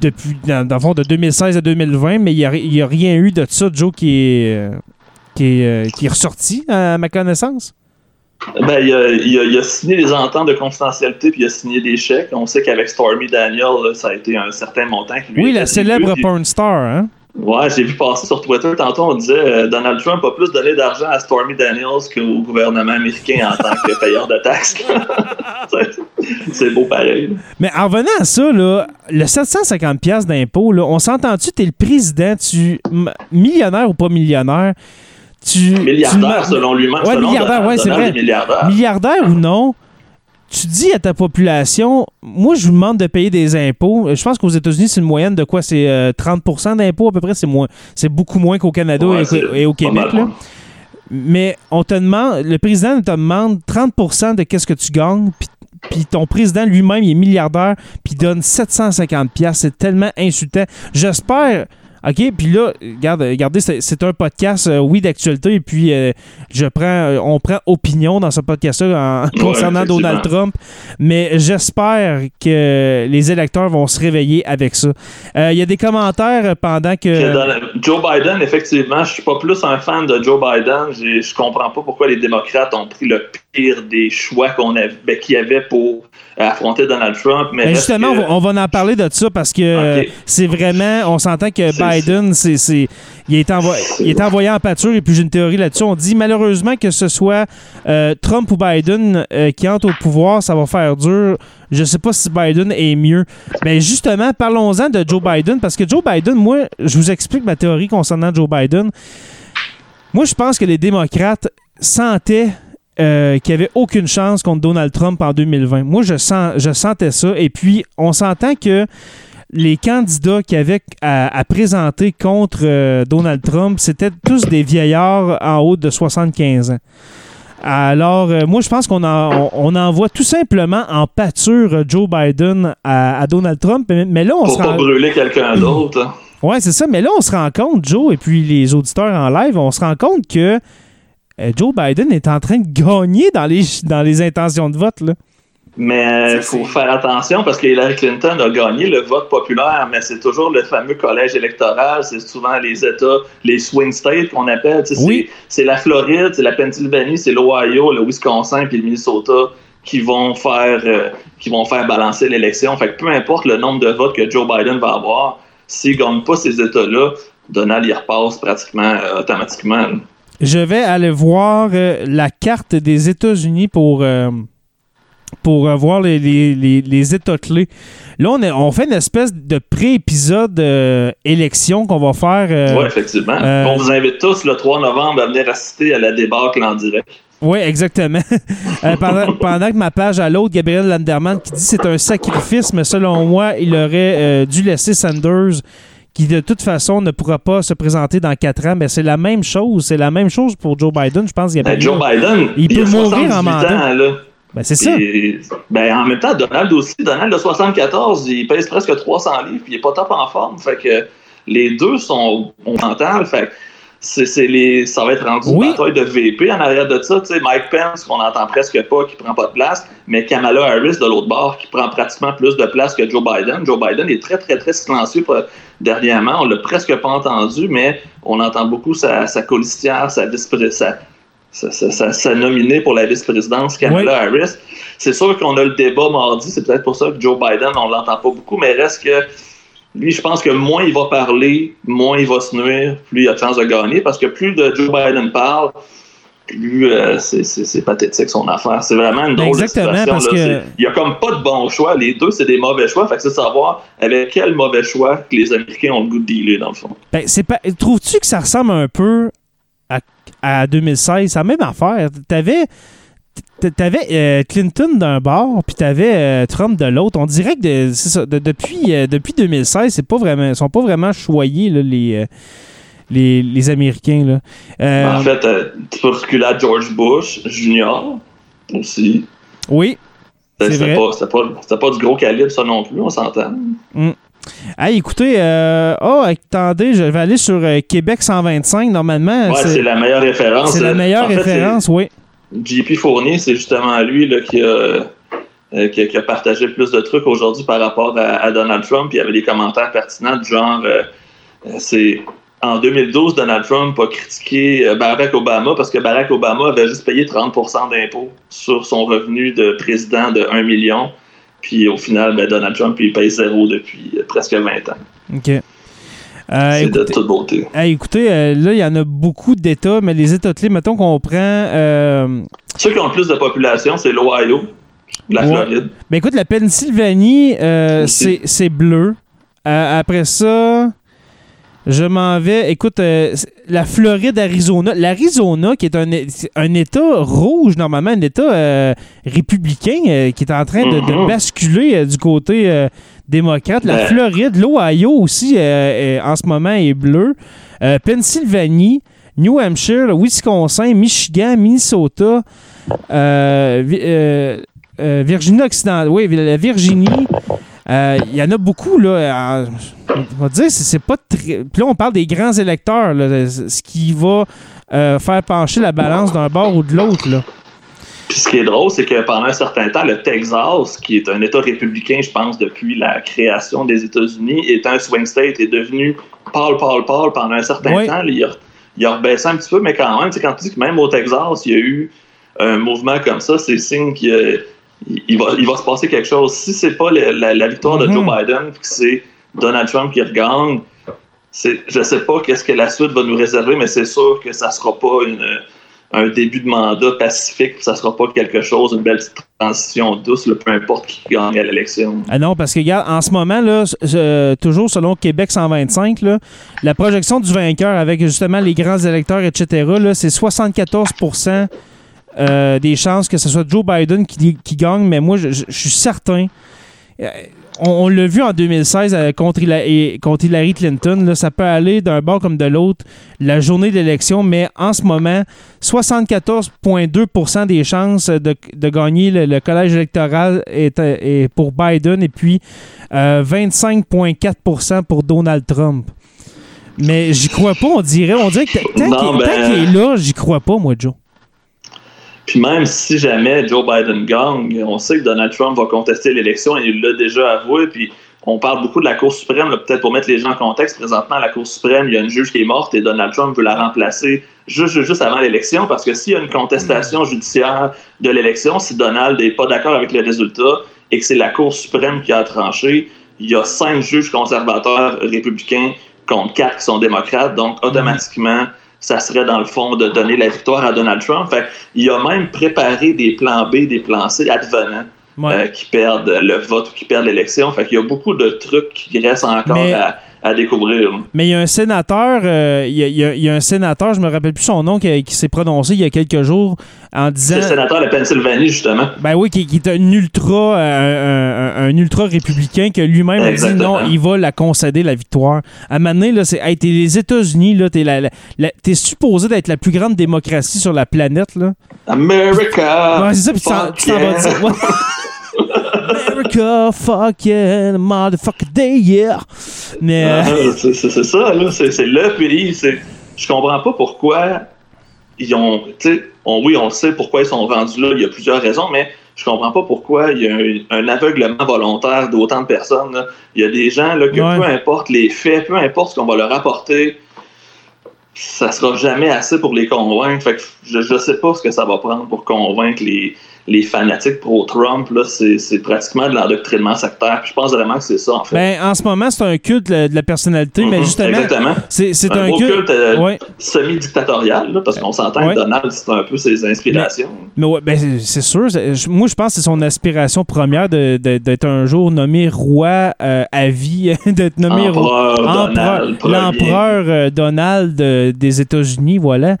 depuis, dans, le fond, de 2016 à 2020, mais il n'y a, rien eu de ça, Joe, qui est ressorti, à ma connaissance. Ben, il a, il a- il a signé des ententes de confidentialité puis il a signé des chèques. On sait qu'avec Stormy Daniel, là, ça a été un certain montant. Qui lui Oui, la célèbre porn star, hein? Ouais, j'ai vu passer sur Twitter tantôt, on disait euh, Donald Trump a plus donné d'argent à Stormy Daniels qu'au gouvernement américain en tant que payeur de taxes. (laughs) C'est beau pareil. là. Mais en revenant à ça, là, le 750$ piastres d'impôt, on s'entend-tu, t'es le président, tu millionnaire ou pas millionnaire, tu. Milliardaire tu- selon lui-même. Ouais, selon milliardaire, Donald- ouais, c'est Donald vrai. est milliardaire. Milliardaire ou non, tu dis à ta population, moi je vous demande de payer des impôts. Je pense qu'aux États-Unis, c'est une moyenne de quoi? C'est euh, 30% d'impôts à peu près. C'est moins, c'est beaucoup moins qu'au Canada Ouais, et, au Québec. là. mais on te demande, le président te demande 30% de qu'est-ce que tu gagnes, puis puis ton président lui-même, il est milliardaire, puis il donne 750 pièces. C'est tellement insultant. J'espère OK, puis là, regarde, regardez, c'est un podcast, euh, oui, d'actualité, et puis euh, je prends, euh, on prend opinion dans ce podcast-là (laughs) concernant Donald Trump, mais j'espère que les électeurs vont se réveiller avec ça. Il y a des commentaires pendant que... Joe Biden, effectivement, je suis pas plus un fan de Joe Biden. Je comprends pas pourquoi les démocrates ont pris le pire des choix qu'on avait, ben, qu'il y avait pour affronter Donald Trump. Mais ben, justement, on va en parler de ça parce que c'est vraiment, on s'entend que Biden, c'est, il, est il est envoyé en pâture et puis j'ai une théorie là-dessus. On dit malheureusement que ce soit euh, Trump ou Biden euh, qui entre au pouvoir, ça va faire dur. Je sais pas si Biden est mieux. Mais justement, parlons-en de Joe Biden parce que Joe Biden, moi, je vous explique ma théorie concernant Joe Biden. Moi, je pense que les démocrates sentaient euh, qu'il n'y avait aucune chance contre Donald Trump en 2020. Moi, je, sens, je sentais ça. Et puis, on s'entend que les candidats qui avaient à, présenter contre euh, Donald Trump, c'était tous des vieillards en haut de 75 ans. Alors, euh, moi, je pense qu'on on, envoie tout simplement en pâture Joe Biden à, Donald Trump. Mais, là, on Pour pas brûler quelqu'un (clears throat) d'autre. Hein. Oui, c'est ça. Mais là, on se rend compte, Joe, et puis les auditeurs en live, on se rend compte que Joe Biden est en train de gagner dans les, dans les intentions de vote. Là. Mais il faut faire attention parce que Hillary Clinton a gagné le vote populaire, mais c'est toujours le fameux collège électoral. C'est souvent les États, les swing states qu'on appelle. Oui. C'est la Floride, c'est la Pennsylvanie, c'est l'Ohio, le Wisconsin puis le Minnesota qui vont faire euh, qui vont faire balancer l'élection. Fait que peu importe le nombre de votes que Joe Biden va avoir, s'il ne gagne pas ces États-là, Donald y repasse pratiquement euh, automatiquement. Je vais aller voir euh, la carte des États-Unis pour pour voir les, les, les, états clés. Là, on, est, on fait une espèce de pré-épisode euh, élection qu'on va faire. Euh, oui, effectivement. Euh, on vous invite tous le 3 novembre à venir assister à la débâcle en direct. Oui, exactement. (laughs) pendant, pendant, que ma page à l'autre, Gabriel Landerman, qui dit c'est un sacrifice, mais selon moi, il aurait dû laisser Sanders qui de toute façon ne pourra pas se présenter dans quatre ans. Mais c'est la même chose. C'est la même chose pour Joe Biden. Je pense qu'il ben, Joe Biden, il, peut mourir en mandat. Ben, c'est ça. Ben, en même temps, Donald aussi, Donald de 74, il pèse presque 300 livres, puis il est pas top en forme. Fait que les deux sont mental. Fait c'est, les, ça va être rendu une bataille de VP en arrière de ça. Tu sais, Mike Pence, qu'on n'entend presque pas, qui prend pas de place, mais Kamala Harris de l'autre bord, qui prend pratiquement plus de place que Joe Biden. Joe Biden est très, très, très silencieux dernièrement. On l'a presque pas entendu, mais on entend beaucoup sa, sa colistière, sa vice-présidente sa, nominée pour la vice-présidence, Kamala Harris. C'est sûr qu'on a le débat mardi, c'est peut-être pour ça que Joe Biden, on l'entend pas beaucoup, mais reste que lui, je pense que moins il va parler, moins il va se nuire, plus il a de chance de gagner, parce que plus de Joe Biden parle, plus euh, c'est pathétique son affaire. C'est vraiment une drôle Exactement, de parce que... Il y a comme pas de bon choix. Les deux, c'est des mauvais choix. Fait que c'est savoir avec quel mauvais choix que les Américains ont le goût de dealer, dans le fond. Ben, pas... Trouves-tu que ça ressemble un peu à 2016, c'est la même affaire. T'avais T'avais euh, Clinton d'un bord, puis t'avais avais Trump de l'autre. On dirait que ça, depuis, euh, depuis 2016, c'est pas vraiment, ils sont pas vraiment choyés, les, euh, les, les, Américains. Là. en fait, tu peux reculer à George Bush Jr. aussi. Oui. C'était pas, pas, pas, du gros calibre, ça non plus, on s'entend. Mm. Hey, écoutez, euh, oh, attendez, je vais aller sur euh, Québec 125 normalement. Ouais, c'est la meilleure référence. C'est la meilleure référence, oui. JP Fournier, c'est justement lui là, qui, a, euh, qui, a, partagé plus de trucs aujourd'hui par rapport à, Donald Trump. Il y avait des commentaires pertinents du genre c'est en 2012, Donald Trump a critiqué Barack Obama parce que Barack Obama avait juste payé 30% d'impôts sur son revenu de président de 1 million. Puis au final, ben, Donald Trump, il paye zéro depuis euh, presque 20 ans. OK. Euh, c'est de toute beauté. écoutez, euh, là, il y en a beaucoup d'États, mais les États clés, mettons qu'on prend. Ceux qui ont le plus de population, c'est l'Ohio, la Floride. Ben écoute, la Pennsylvanie, c'est bleu. après ça, je m'en vais. Écoute, euh, la Floride, Arizona. L'Arizona, qui est un, un, État rouge, normalement, un État euh, républicain, euh, qui est en train de, mm-hmm. basculer du côté démocrate. La Floride, l'Ohio aussi, en ce moment, est bleu. Pennsylvanie, New Hampshire, le Wisconsin, Michigan, Minnesota, euh, Vi- euh, euh, Virginie occidentale, oui, la Virginie. Euh, Il y en a beaucoup, là. On va dire, c'est c'est pas très. Puis là, on parle des grands électeurs, là, ce qui va euh, faire pencher la balance d'un bord ou de l'autre, là. Puis ce qui est drôle, c'est que pendant un certain temps, le Texas, qui est un État républicain, je pense, depuis la création des États-Unis, est un swing state, est devenu pâle, pâle, pâle pendant un certain Oui. temps. Il a, il a rebaissé un petit peu, mais quand même, quand tu dis que même au Texas, il y a eu un mouvement comme ça, c'est signe qu'il il va, il va se passer quelque chose. Si c'est pas la, la victoire de Mhm. Joe Biden, puis que c'est Donald Trump qui regagne, je sais pas qu'est-ce que la suite va nous réserver, mais c'est sûr que ça sera pas une, un début de mandat pacifique, ça sera pas quelque chose, une belle transition douce, peu importe qui gagne à l'élection. Ah non, parce que, en ce moment, là, euh, toujours selon Québec 125, là, la projection du vainqueur avec justement les grands électeurs, etc., c'est 74% euh, des chances que ce soit Joe Biden qui, gagne, mais moi, je suis certain. euh, on on l'a vu en 2016 euh, contre, Hillary Clinton. là, ça peut aller d'un bord comme de l'autre la journée de l'élection, mais en ce moment, 74,2% des chances de, de gagner le, le collège électoral est, euh, est pour Biden et puis euh, 25,4% pour Donald Trump. Mais j'y crois pas, on dirait. On dirait que tant qu'il ben- tant qu'il est là, j'y crois pas, moi, Joe. Puis même si jamais Joe Biden gagne, on sait que Donald Trump va contester l'élection et il l'a déjà avoué. Puis on parle beaucoup de la Cour suprême, peut-être pour mettre les gens en contexte. Présentement, à la Cour suprême, il y a une juge qui est morte et Donald Trump veut la remplacer juste, juste, avant l'élection parce que s'il y a une contestation judiciaire de l'élection, si Donald n'est pas d'accord avec les résultats et que c'est la Cour suprême qui a tranché, il y a cinq juges conservateurs républicains contre quatre qui sont démocrates. Donc, automatiquement, ça serait dans le fond de donner la victoire à Donald Trump. Fait il a même préparé des plans B, des plans C advenants Ouais. euh, qui perdent le vote ou qui perdent l'élection. Fait qu'il y a beaucoup de trucs qui restent encore Mais- à, à découvrir. Mais il y a un sénateur, euh, il, y a, il y a- il y a un sénateur, je me rappelle plus son nom, qui, qui s'est prononcé il y a quelques jours en disant. Le sénateur de Pennsylvanie, justement. Ben oui, qui, qui est un ultra, euh, un, ultra républicain que lui-même a dit non, il va la concéder la victoire. À un moment donné, là, c'est, hey, t'es les États-Unis, là, t'es, la, la- la- t'es supposé d'être la plus grande démocratie sur la planète, là. America! Ouais, c'est ça, puis tu t'en- vas dire. America, fuck yeah, motherfucker day, yeah. Mais. euh, c'est ça, là. C'est le pays. Je comprends pas pourquoi ils ont. On- oui, on sait pourquoi ils sont rendus là. Il y a plusieurs raisons, mais je comprends pas pourquoi il y a un, un aveuglement volontaire d'autant de personnes. là. Il y a des gens là, que Ouais. peu importe les faits, peu importe ce qu'on va leur apporter, ça sera jamais assez pour les convaincre. Fait que je, je sais pas ce que ça va prendre pour convaincre les, les fanatiques pro-Trump. là. C'est pratiquement de l'endoctrinement sectaire. Puis je pense vraiment que c'est ça, en fait. ben, en ce moment, c'est un culte de la, de la personnalité, mais Mhm, justement, Exactement. c'est, Un culte. culte, euh, ouais. semi-dictatorial, parce qu'on s'entend Ouais. que Donald, c'est un peu ses inspirations. Mais ouais, ben, c'est- sûr. Moi, je pense que c'est son aspiration première de- de- d'être un jour nommé roi euh, à vie, (laughs) d'être nommé Donald. L'empereur euh, Donald euh, des États-Unis, voilà.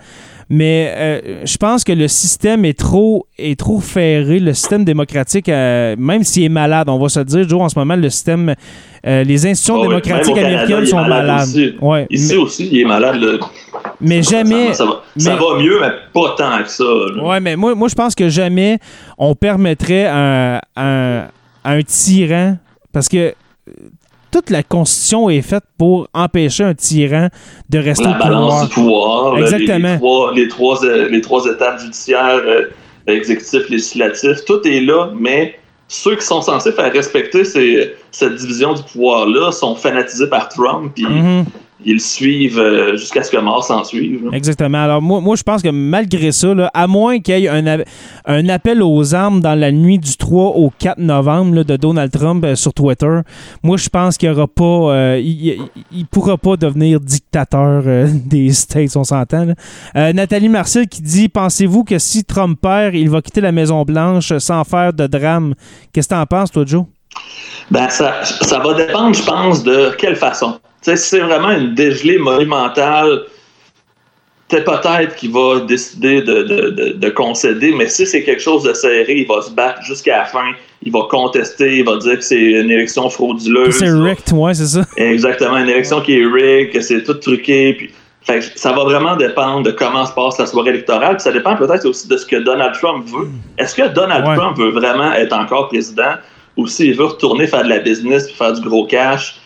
Mais euh, je pense que le système est trop, est trop ferré. Le système démocratique, euh, même s'il est malade, on va se dire, Joe, en ce moment, le système, euh, les institutions Ah oui, démocratiques Canada, américaines sont malade malades. aussi. Ouais, Ici mais, aussi, il est malade. mais jamais. Ça, va, ça mais- va mieux, mais pas tant que ça. là. Ouais, mais moi, moi je pense que jamais on permettrait un, un, un tyran, parce que toute la Constitution est faite pour empêcher un tyran de rester La au balance pouvoir. du pouvoir, les- Exactement. Les, trois, les, trois, euh, les trois étapes judiciaires, euh, exécutif, législatif, tout est là, mais ceux qui sont censés faire respecter ces- cette division du pouvoir-là sont fanatisés par Trump, puis Mhm. Ils le suivent euh, jusqu'à ce que mort s'en suive. là. Exactement. Alors, moi, moi je pense que malgré ça, là, à moins qu'il y ait un, appel aux armes dans la nuit du 3 au 4 novembre là, de Donald Trump euh, sur Twitter, moi, je pense qu'il aura pas. euh, il, pourra pas devenir dictateur euh, (laughs) des States, on s'entend. Nathalie Marcel qui dit Pensez-vous que si Trump perd, il va quitter la Maison-Blanche sans faire de drame? Qu'est-ce que t'en penses, toi, Joe? Ben, ça, ça va dépendre, je pense, de quelle façon. Tu sais, si c'est vraiment une dégelée monumentale, c'est peut-être qu'il va décider de, de- de- de concéder, mais si c'est quelque chose de serré, il va se battre jusqu'à la fin. Il va contester, il va dire que c'est une élection frauduleuse. C'est Rick, ouais, c'est ça. Exactement, une élection qui est rigged, que c'est tout truqué. Puis Fait que ça va vraiment dépendre de comment se passe la soirée électorale. Puis ça dépend peut-être aussi de ce que Donald Trump veut. Est-ce que Donald Ouais. Trump veut vraiment être encore président ou s'il veut retourner faire de la business puis faire du gros cash?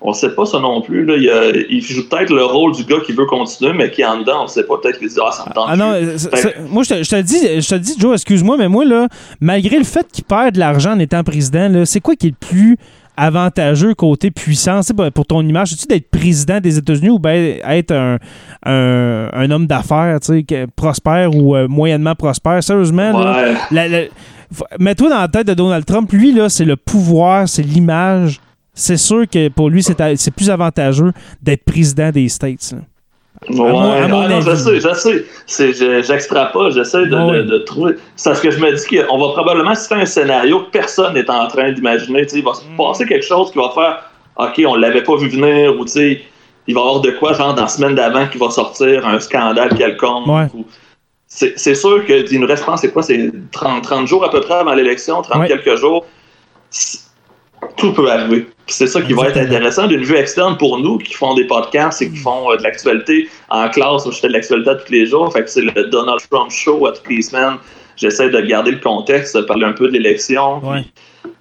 On sait pas ça non plus. Là. Il, a- il joue peut-être le rôle du gars qui veut continuer, mais qui est en dedans, on sait pas. Peut-être qu'il dit Ah, ça me tente. Ah non, c'est- moi je te, je te le dis, je te dis, Joe, excuse-moi, mais moi là, malgré le fait qu'il perd de l'argent en étant président, là, c'est quoi qui est le plus avantageux côté puissance? Pour- ton image? C'est-tu d'être président des États-Unis ou bien être un, un, un homme d'affaires, tu sais, que- prospère ou euh, moyennement prospère? Sérieusement, là, Ouais. la- la- f- mets-toi dans la tête de Donald Trump. Lui, là, c'est le pouvoir, c'est l'image. C'est sûr que pour lui, c'est c'est plus avantageux d'être président des States. là. Ouais, mon- à mon ah non, je sais, je sais. C'est- je- J'extrapole, j'essaie de, Ouais. de- de trouver. C'est parce que je me dis qu'on va probablement citer un scénario que personne n'est en train d'imaginer. Il va se Mm. passer quelque chose qui va faire OK, on l'avait pas vu venir, ou il va y avoir de quoi, genre dans la semaine d'avant, qui va sortir un scandale quelconque. Ouais. ou- C'est c'est sûr qu'il nous reste, c'est quoi, c'est 30, 30 jours à peu près avant l'élection, 30 Ouais. quelques jours? Tout peut arriver. C'est ça qui va être intéressant d'une vue externe pour nous qui font des podcasts et qui font euh, de l'actualité en classe. Où je fais de l'actualité tous les jours. Fait que c'est le Donald Trump Show à toutes les semaines. J'essaie de garder le contexte, de parler un peu de l'élection. Ouais.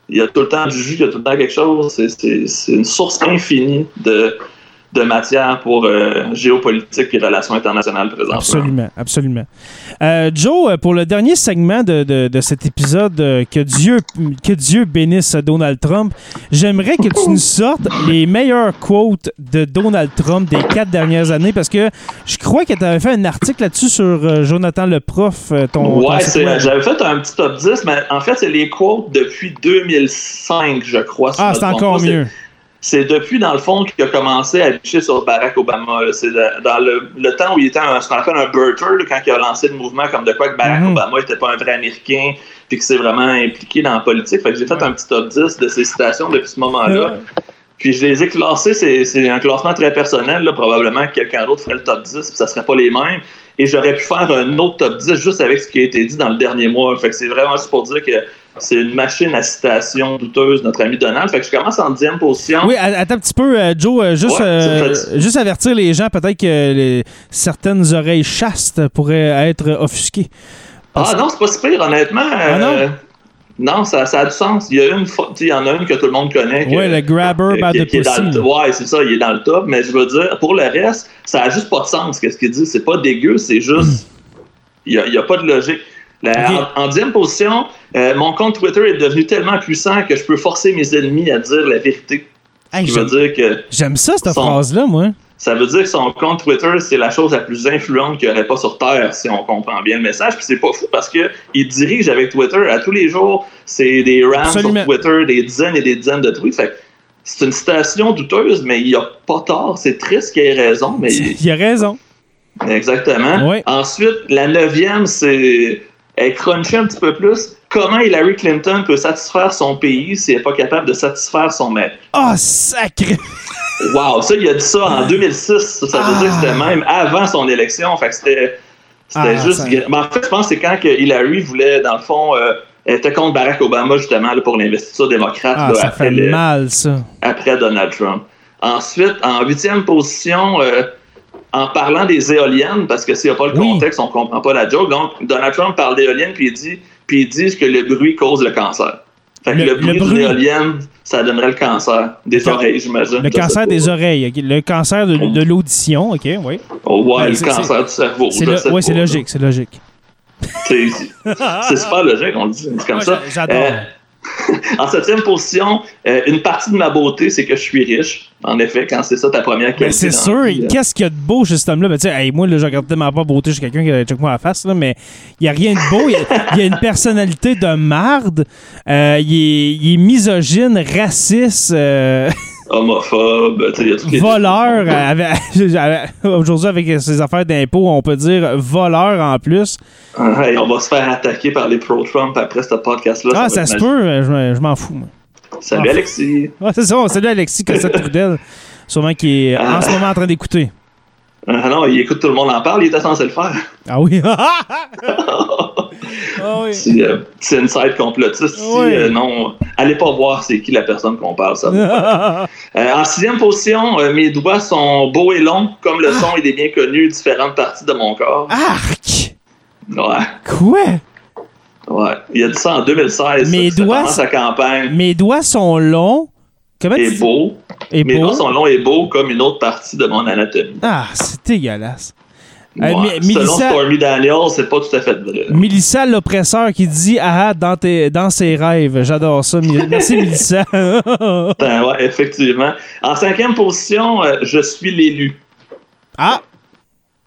Il y a tout le temps du jus, il y a tout le temps quelque chose. C'est une source infinie de, de matière pour euh, géopolitique et relations internationales présentement. Absolument, absolument. Euh, Joe, euh, pour le dernier segment de, de- de cet épisode, euh, que, Dieu, que Dieu bénisse Donald Trump, j'aimerais que tu nous sortes les meilleures quotes de Donald Trump des quatre dernières années parce que je crois que tu avais fait un article là-dessus sur Jonathan le prof. ton, Ouais, j'avais fait un petit top 10, mais en fait, c'est les quotes depuis 2005, je crois. si Ah, c'est encore mieux. C'est depuis, dans le fond, qu'il a commencé à bicher sur Barack Obama. C'est dans le, le temps où il était un, ce qu'on appelle un birther, quand il a lancé le mouvement comme de quoi que Barack Mhm. Obama n'était pas un vrai Américain, puis qu'il s'est vraiment impliqué dans la politique. Fait que j'ai fait un petit top 10 de ses citations depuis ce moment-là. Puis je les ai classés, c'est, c'est un classement très personnel. Là. Probablement que quelqu'un d'autre ferait le top 10, puis ça serait pas les mêmes. Et j'aurais pu faire un autre top 10 juste avec ce qui a été dit dans le dernier mois. Fait que c'est vraiment juste pour dire que c'est une machine à citation douteuse, notre ami Donald. Fait que je commence en dixième position. Oui, attends un petit peu, euh, Joe, euh, juste, Ouais, euh, juste avertir les gens, peut-être que les- certaines oreilles chastes pourraient être offusquées. Ah non, c'est pas si pire, honnêtement. Ah non? Non, ça, ça a du sens. Il y, a une il y en a une que tout le monde connaît. Ouais, le grabber by the pussy. ouais, c'est ça, il est dans le top. Mais je veux dire, pour le reste, ça a juste pas de sens. Qu'est-ce qu'il dit? C'est pas dégueu, c'est juste. (clears throat) Il n'y a, il y a pas de logique. La- Ok. en, en dixième position, euh, mon compte Twitter est devenu tellement puissant que je peux forcer mes ennemis à dire la vérité. Hey, j'aime- dire que J'aime ça, cette phrase-là, moi. ça veut dire que son compte Twitter, c'est la chose la plus influente qu'il n'y aurait pas sur Terre, si on comprend bien le message. Puis c'est pas fou parce que il dirige avec Twitter à tous les jours. C'est des rants sur Twitter, des dizaines et des dizaines de tweets. Fait c'est une citation douteuse, mais il a pas tort. C'est triste qu'il ait raison, mais (laughs) Il a raison. exactement. Ouais. Ensuite, la neuvième, c'est elle crunchait un petit peu plus. Comment Hillary Clinton peut satisfaire son pays s'il n'est pas capable de satisfaire son maître? Ah, sacré! (laughs) Wow, ça, il a dit ça en 2006. Ça, ça veut Ah. dire que c'était même avant son élection. Fait que c'était, c'était Ah, juste. ça- Mais en fait, je pense que c'est quand que Hillary voulait, dans le fond, euh, elle était contre Barack Obama, justement, là, pour l'investiture démocrate Ah, là, ça après, fait le- mal, ça. après Donald Trump. Ensuite, en huitième position, euh, en parlant des éoliennes, parce que s'il n'y a pas le Oui. contexte, on ne comprend pas la joke. Donc, Donald Trump parle d'éoliennes, puis il dit, puis ils disent que le bruit cause le cancer. Fait que Le- le, le bruit d'une bruit. éolienne, ça donnerait le cancer. Des oreilles, j'imagine. Le cancer des oreilles, le cancer de, de l'audition, OK, oui. Oh, ouais, Ouais, le cancer du cerveau. Ouais, c'est logique, c'est logique. C'est c'est super logique, on le dit. C'est comme Moi, ça. j'a- j'adore. Euh, (laughs) en septième position, euh, une partie de ma beauté, c'est que je suis riche. En effet, quand c'est ça ta première qualité. c'est sûr. Qu'est-ce qu'il y a de beau chez cet homme-là? Ben, hey, moi, là, je regarde tellement pas beauté chez quelqu'un qui check moi à la face, là, mais il n'y a rien de beau. Il y a, y a une personnalité de marde. Euh, il, est, il est misogyne, raciste, euh, (laughs) homophobe, il y a les voleur. euh, avec- (laughs) Aujourd'hui, avec ses affaires d'impôts, on peut dire voleur en plus. Ah, hey, on va se faire attaquer par les pro-Trump après ce podcast-là. Ah, ça se peut, je m'en- je m'en fous. moi. Salut Ah. Alexis. Ah, c'est ça, salut Alexis Cossette-Trudel, (laughs) sûrement qui est en ce moment en train d'écouter. Ah non, il écoute tout le monde en parle, il était censé le faire. Ah oui? (laughs) Ah oui. C'est euh, c'est complotiste. Oui. euh, non, allez pas voir c'est qui la personne qu'on parle. Ça. (laughs) Euh, en sixième position, mes doigts sont beaux et longs, comme le son il est bien connu, différentes parties de mon corps. Arc! Ouais, Quoi? ouais. Il a dit ça en 2016. Mes ça, doigts, sa campagne. Mes doigts sont longs. Comment Et dis? beau. Et Mes beau. doigts sont longs et beaux comme une autre partie de mon anatomie. Ah, c'est dégueulasse. Euh, Ouais. Mi- Selon Mélissa- Stormy Daniels, c'est pas tout à fait vrai. Mélissa, l'oppresseur, qui dit Ah, dans, tes, dans ses rêves. J'adore ça. (laughs) Merci, Mélissa. Ben ouais, effectivement. En cinquième position, euh, je suis l'élu. ah!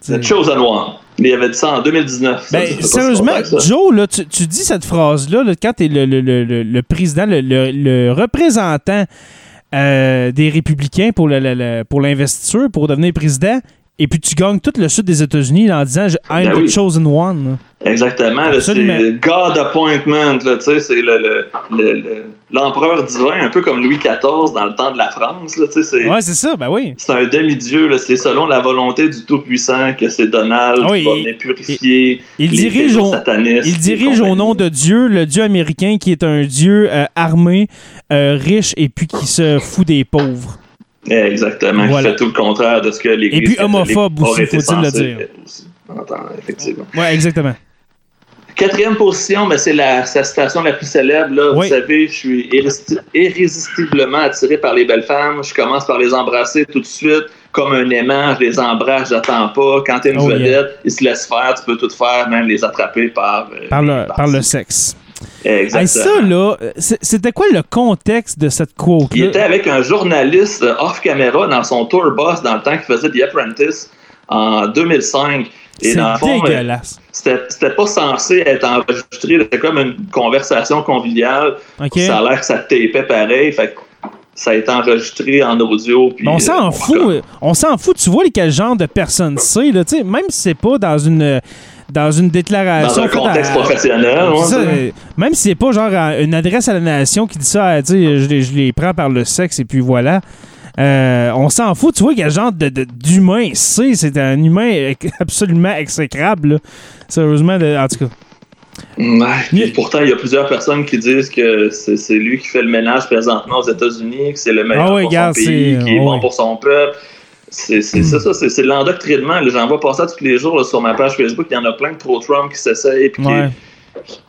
The Chosen One. Il avait dit ça en 2019. Ça, Ben, ça sérieusement, ça. Joe, là, tu, tu dis cette phrase-là là, quand tu es le, le- le- le- président, le, le- le représentant euh, des républicains pour le- le- le- pour l'investiture, pour devenir président, et puis tu gagnes tout le sud des États-Unis en disant I'm Ben the oui. chosen one. Exactement. C'est le God appointment. là, tu sais, C'est le- le- le- le- l'empereur divin, un peu comme Louis XIV dans le temps de la France. là, tu sais, C'est Ouais, c'est ça, ben oui. c'est un demi-dieu. C'est selon la volonté du Tout-Puissant que c'est Donald Ah oui, qui va venir purifier Il les dirige, au, il dirige au nom de Dieu, le Dieu américain qui est un Dieu euh, armé, euh, riche et puis qui se fout des pauvres. Exactement. Voilà. Qui fait tout le contraire de ce que l'Église Et puis homophobe aussi, faut-il le dire. effectivement. Ouais, exactement. Quatrième position, ben, c'est la, sa citation la plus célèbre. Là. Oui. Vous savez, je suis irrésisti- irrésistiblement attiré par les belles femmes. Je commence par les embrasser tout de suite. Comme un aimant, je les embrasse, j'attends pas. Quand t'es une Oh, yeah. vedette, ils se laissent faire, tu peux tout faire, même les attraper par... euh, Par le, par le sexe. Exactement. Hey, ça, là, c'est- c'était quoi le contexte de cette quote Il était avec un journaliste euh, off-caméra dans son tour bus dans le temps qu'il faisait The Apprentice en 2005. Et C'est fond, euh, dégueulasse. c'était pas censé être enregistré. C'était comme une conversation conviviale. Ça a l'air que ça tapait pareil. Fait ça a été enregistré en audio. puis, on euh, s'en fout. euh, On s'en fout. Tu vois quel genre de personne c'est, là, tu sais, même si c'est pas dans une dans une déclaration. Dans un contexte à- professionnel. ouais, ça, euh, même si c'est pas genre à- une adresse à la nation qui dit ça, euh, tu sais, je, les- je les prends par le sexe et puis voilà. Euh, on s'en fout, tu vois quel genre de- d'humain c'est. C'est un humain euh, (laughs) absolument exécrable. là. Sérieusement, de- en tout cas. Ouais, puis Mais- pourtant, il y a plusieurs personnes qui disent que c'est lui qui fait le ménage présentement aux États-Unis, que c'est le meilleur Ah ouais, pour regarde, son pays, qui est bon ouais. pour son peuple. C'est c'est ça, c'est l'endoctrinement. J'en vois passer tous les jours là, sur ma page Facebook. Il y en a plein de pro-Trump qui s'essayent Ouais.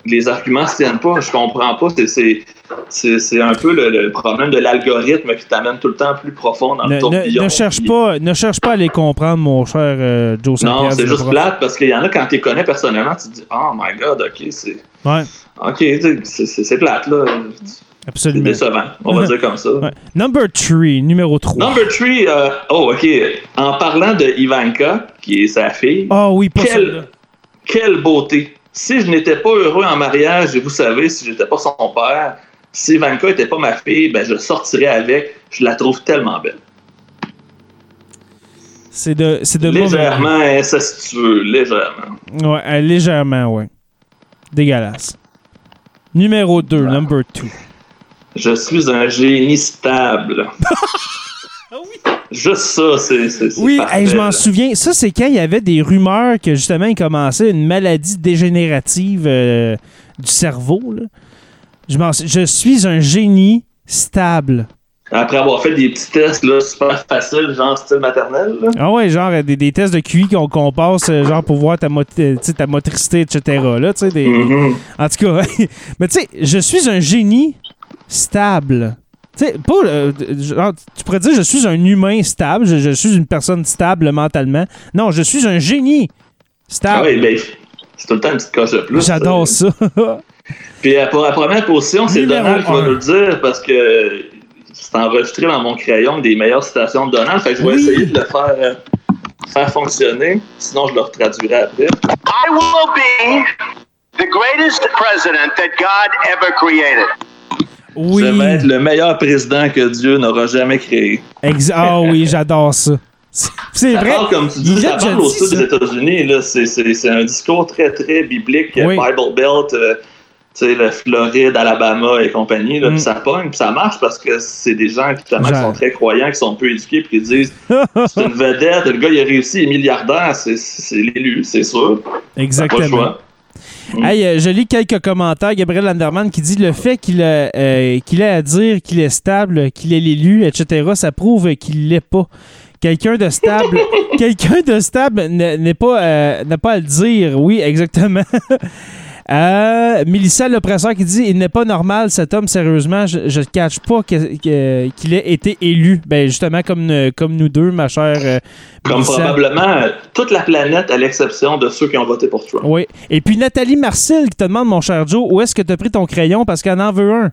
les arguments se tiennent pas. Je comprends pas. C'est- un peu le, le problème de l'algorithme qui t'amène tout le temps plus profond dans Ne, le tourbillon. ne- ne cherche pas, ne cherche pas à les comprendre, mon cher euh, Joe Non, c'est juste plate parce qu'il y en a quand tu les connais personnellement, tu te dis Oh my god, ok, c'est. Ouais, Ok, c'est plate là. Absolument. décevant, on va dire comme ça. Ouais. Number 3, numéro 3. Number 3, oh ok, en parlant de Ivanka, qui est sa fille, Ah oui, pas Quel- celle-là. quelle beauté. Si je n'étais pas heureux en mariage, et vous savez, si j'étais pas son père, si Ivanka n'était pas ma fille, ben je sortirais avec. Je la trouve tellement belle. C'est de, c'est de Légèrement incestueux, légèrement. Ouais, euh, légèrement, ouais. Dégueulasse. Numéro 2, number 2. Je suis un génie stable. (laughs) Juste ça, c'est. Ah Oui, hey, je m'en souviens. Ça, c'est quand il y avait des rumeurs que justement, il commençait une maladie dégénérative euh, du cerveau. là. Je, suis un génie stable. Après avoir fait des petits tests là, super faciles, genre style maternel, là. Ah ouais, genre euh, des, des tests de QI qu'on passe, euh, genre pour voir ta, mot- ta motricité, etc. Là, Mhm. En tout cas, (laughs) mais tu sais, je suis un génie stable. Tu sais, pas. euh, genre, tu pourrais dire je suis un humain stable, je, je suis une personne stable mentalement. Non, je suis un génie Ah stable. oui, ben, c'est tout le temps une petite coche de plus. J'adore Euh, ça. (laughs) Puis euh, pour la première position, c'est Donald qui va nous le dire parce que c'est enregistré dans mon crayon des meilleures citations de Donald. Fait que je vais Oui. essayer de le faire, euh, faire fonctionner. Sinon, je le retraduirai après. I will be the greatest president that God ever created. Oui. Je vais être le meilleur président que Dieu n'aura jamais créé. Ah (laughs) oui, j'adore ça. C'est- vrai. parle, comme tu dis, ça parle au sud des États-Unis. C'est- un discours très, très biblique. Oui. Bible Belt, euh, tu sais, la Floride, Alabama et compagnie. Là, Mm. Ça pogne, puis ça marche parce que c'est des gens justement, qui sont très croyants, qui sont peu éduqués, puis qui disent (laughs) c'est une vedette, le gars il a réussi, il est milliardaire, c'est l'élu, c'est sûr. Le Exactement. Choix. Hey, euh, je lis quelques commentaires. Gabriel Landerman qui dit le fait qu'il a, euh, qu'il a à dire qu'il est stable, qu'il est l'élu, etc., ça prouve qu'il l'est pas. Quelqu'un de stable, (laughs) quelqu'un de stable n'est n'est pas, euh, n'a pas à le dire. Oui, exactement. (laughs) Euh, Mélissa l'oppresseur qui dit il n'est pas normal cet homme sérieusement je ne cache pas qu'il ait été élu ben justement comme euh, comme nous deux ma chère euh, Comme Mélissa. probablement euh, toute la planète, à l'exception de ceux qui ont voté pour Trump. Oui. Et puis Nathalie Marcil qui te demande, mon cher Joe, où est-ce que tu as pris ton crayon? Parce qu'elle en veut un.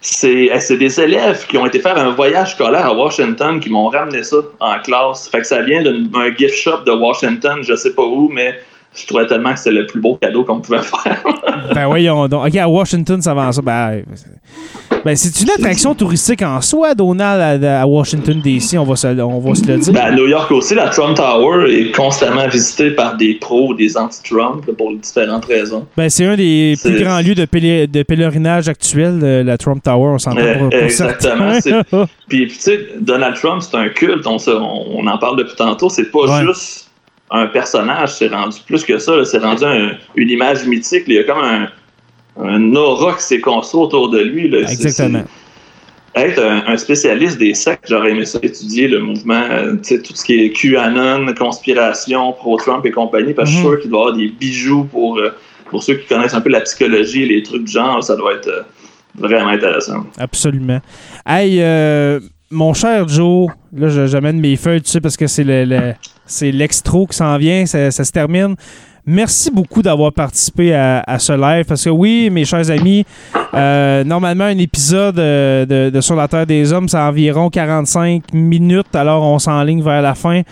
C'est eh, c'est des élèves qui ont été faire un voyage scolaire à Washington qui m'ont ramené ça en classe. Fait que ça vient d'un d'un gift shop de Washington, je sais pas où, mais je trouvais tellement que c'était le plus beau cadeau qu'on pouvait (laughs) faire. Ben voyons donc. OK, à Washington, ça va en ça. Ben, ben c'est une attraction touristique en soi, Donald, à, à Washington, D.C., on va se, on va se le dire. Ben, à New York aussi, la Trump Tower est constamment visitée par des pros, des anti-Trump, pour différentes raisons. Ben, c'est un des plus grands lieux de, de pèlerinage actuels, euh, la Trump Tower, on s'entend Euh, pour, pour exactement. Puis, (laughs) puis, tu sais, Donald Trump, c'est un culte, on, se- on, on en parle depuis tantôt, c'est pas Ouais. juste un personnage, c'est rendu plus que ça, c'est rendu un- une image mythique, là. il y a comme un, un aura qui s'est construit autour de lui. Là. Exactement. Être un, un spécialiste des sectes, j'aurais aimé ça étudier le mouvement, euh, tout ce qui est QAnon, conspiration, pro-Trump et compagnie, parce que je suis Mhm. sûr qu'il doit y avoir des bijoux pour, euh, pour ceux qui connaissent un peu la psychologie, les trucs du genre, ça doit être euh, vraiment intéressant. Absolument. Hey, euh, mon cher Joe, là, j'amène mes feuilles, tu sais, parce que c'est le, le- c'est l'extro qui s'en vient, ça, ça se termine. Merci beaucoup d'avoir participé à, à ce live, parce que oui, mes chers amis, euh, normalement, un épisode euh, de, de Sur la Terre des Hommes, c'est environ 45 minutes, alors on s'enligne vers la fin.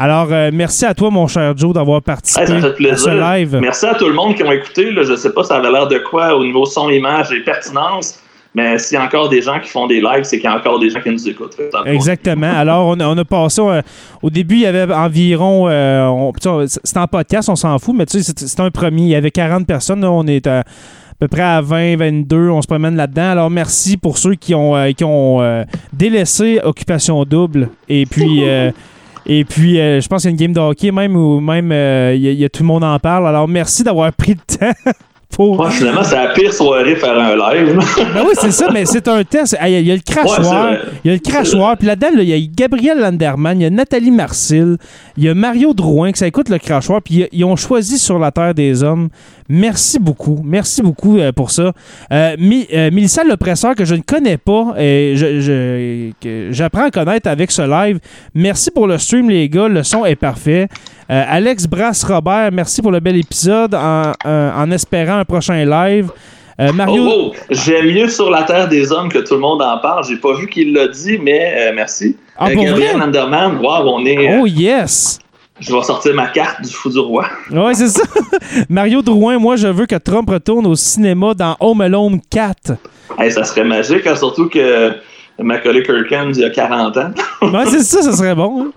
Alors, euh, merci à toi, mon cher Joe, d'avoir participé Hey, à ce live. Merci à tout le monde qui ont écouté. Là. Je sais pas ça avait l'air de quoi au niveau son, image et pertinence, mais s'il y a encore des gens qui font des lives, c'est qu'il y a encore des gens qui nous écoutent. Exactement. Alors, on a, on a passé. euh, au début, il y avait environ. euh, C'était en podcast, on s'en fout, mais tu sais, c'était un premier. Il y avait 40 personnes. là, on est à, à peu près à 20, 22. On se promène là-dedans. Alors, merci pour ceux qui ont, euh, qui ont euh, délaissé Occupation Double. Et puis. et puis, je pense qu'il y a une game de hockey même où même y a tout le monde en parle. Alors, merci d'avoir pris le temps (laughs) pour. Ouais, finalement, c'est la pire soirée faire un live. Ben oui, c'est ça, mais c'est un test. Il y, a- le crachoir, il y a le crachoir, puis là-dedans, là, il y a Gabriel Landerman, il y a Nathalie Marcil, il y a Mario Drouin, que ça écoute le crachoir, puis ils- ont choisi sur la Terre des Hommes. Merci beaucoup, merci beaucoup euh, pour ça. Euh, Mi- euh, Mélissa l'oppresseur, que je ne connais pas, et je, je- que j'apprends à connaître avec ce live. Merci pour le stream, les gars, le son est parfait. Euh, Alex Brasse-Robert, merci pour le bel épisode, en, en- en espérant un prochain live. Euh, Mario... Oh, oh, j'aime mieux sur la Terre des Hommes que tout le monde en parle. J'ai pas vu qu'il l'a dit, mais euh, merci. Ah, Euh, pour Gabriel vrai? Anderman, wow, on est. euh, Oh yes! Je vais sortir ma carte du fou du roi. Ouais, c'est ça. (laughs) Mario Drouin, moi, je veux que Trump retourne au cinéma dans Home Alone 4. Hey, ça serait magique, hein, surtout que Macaulay Culkin, il y a 40 ans. Ouais, c'est ça, ça serait bon. hein.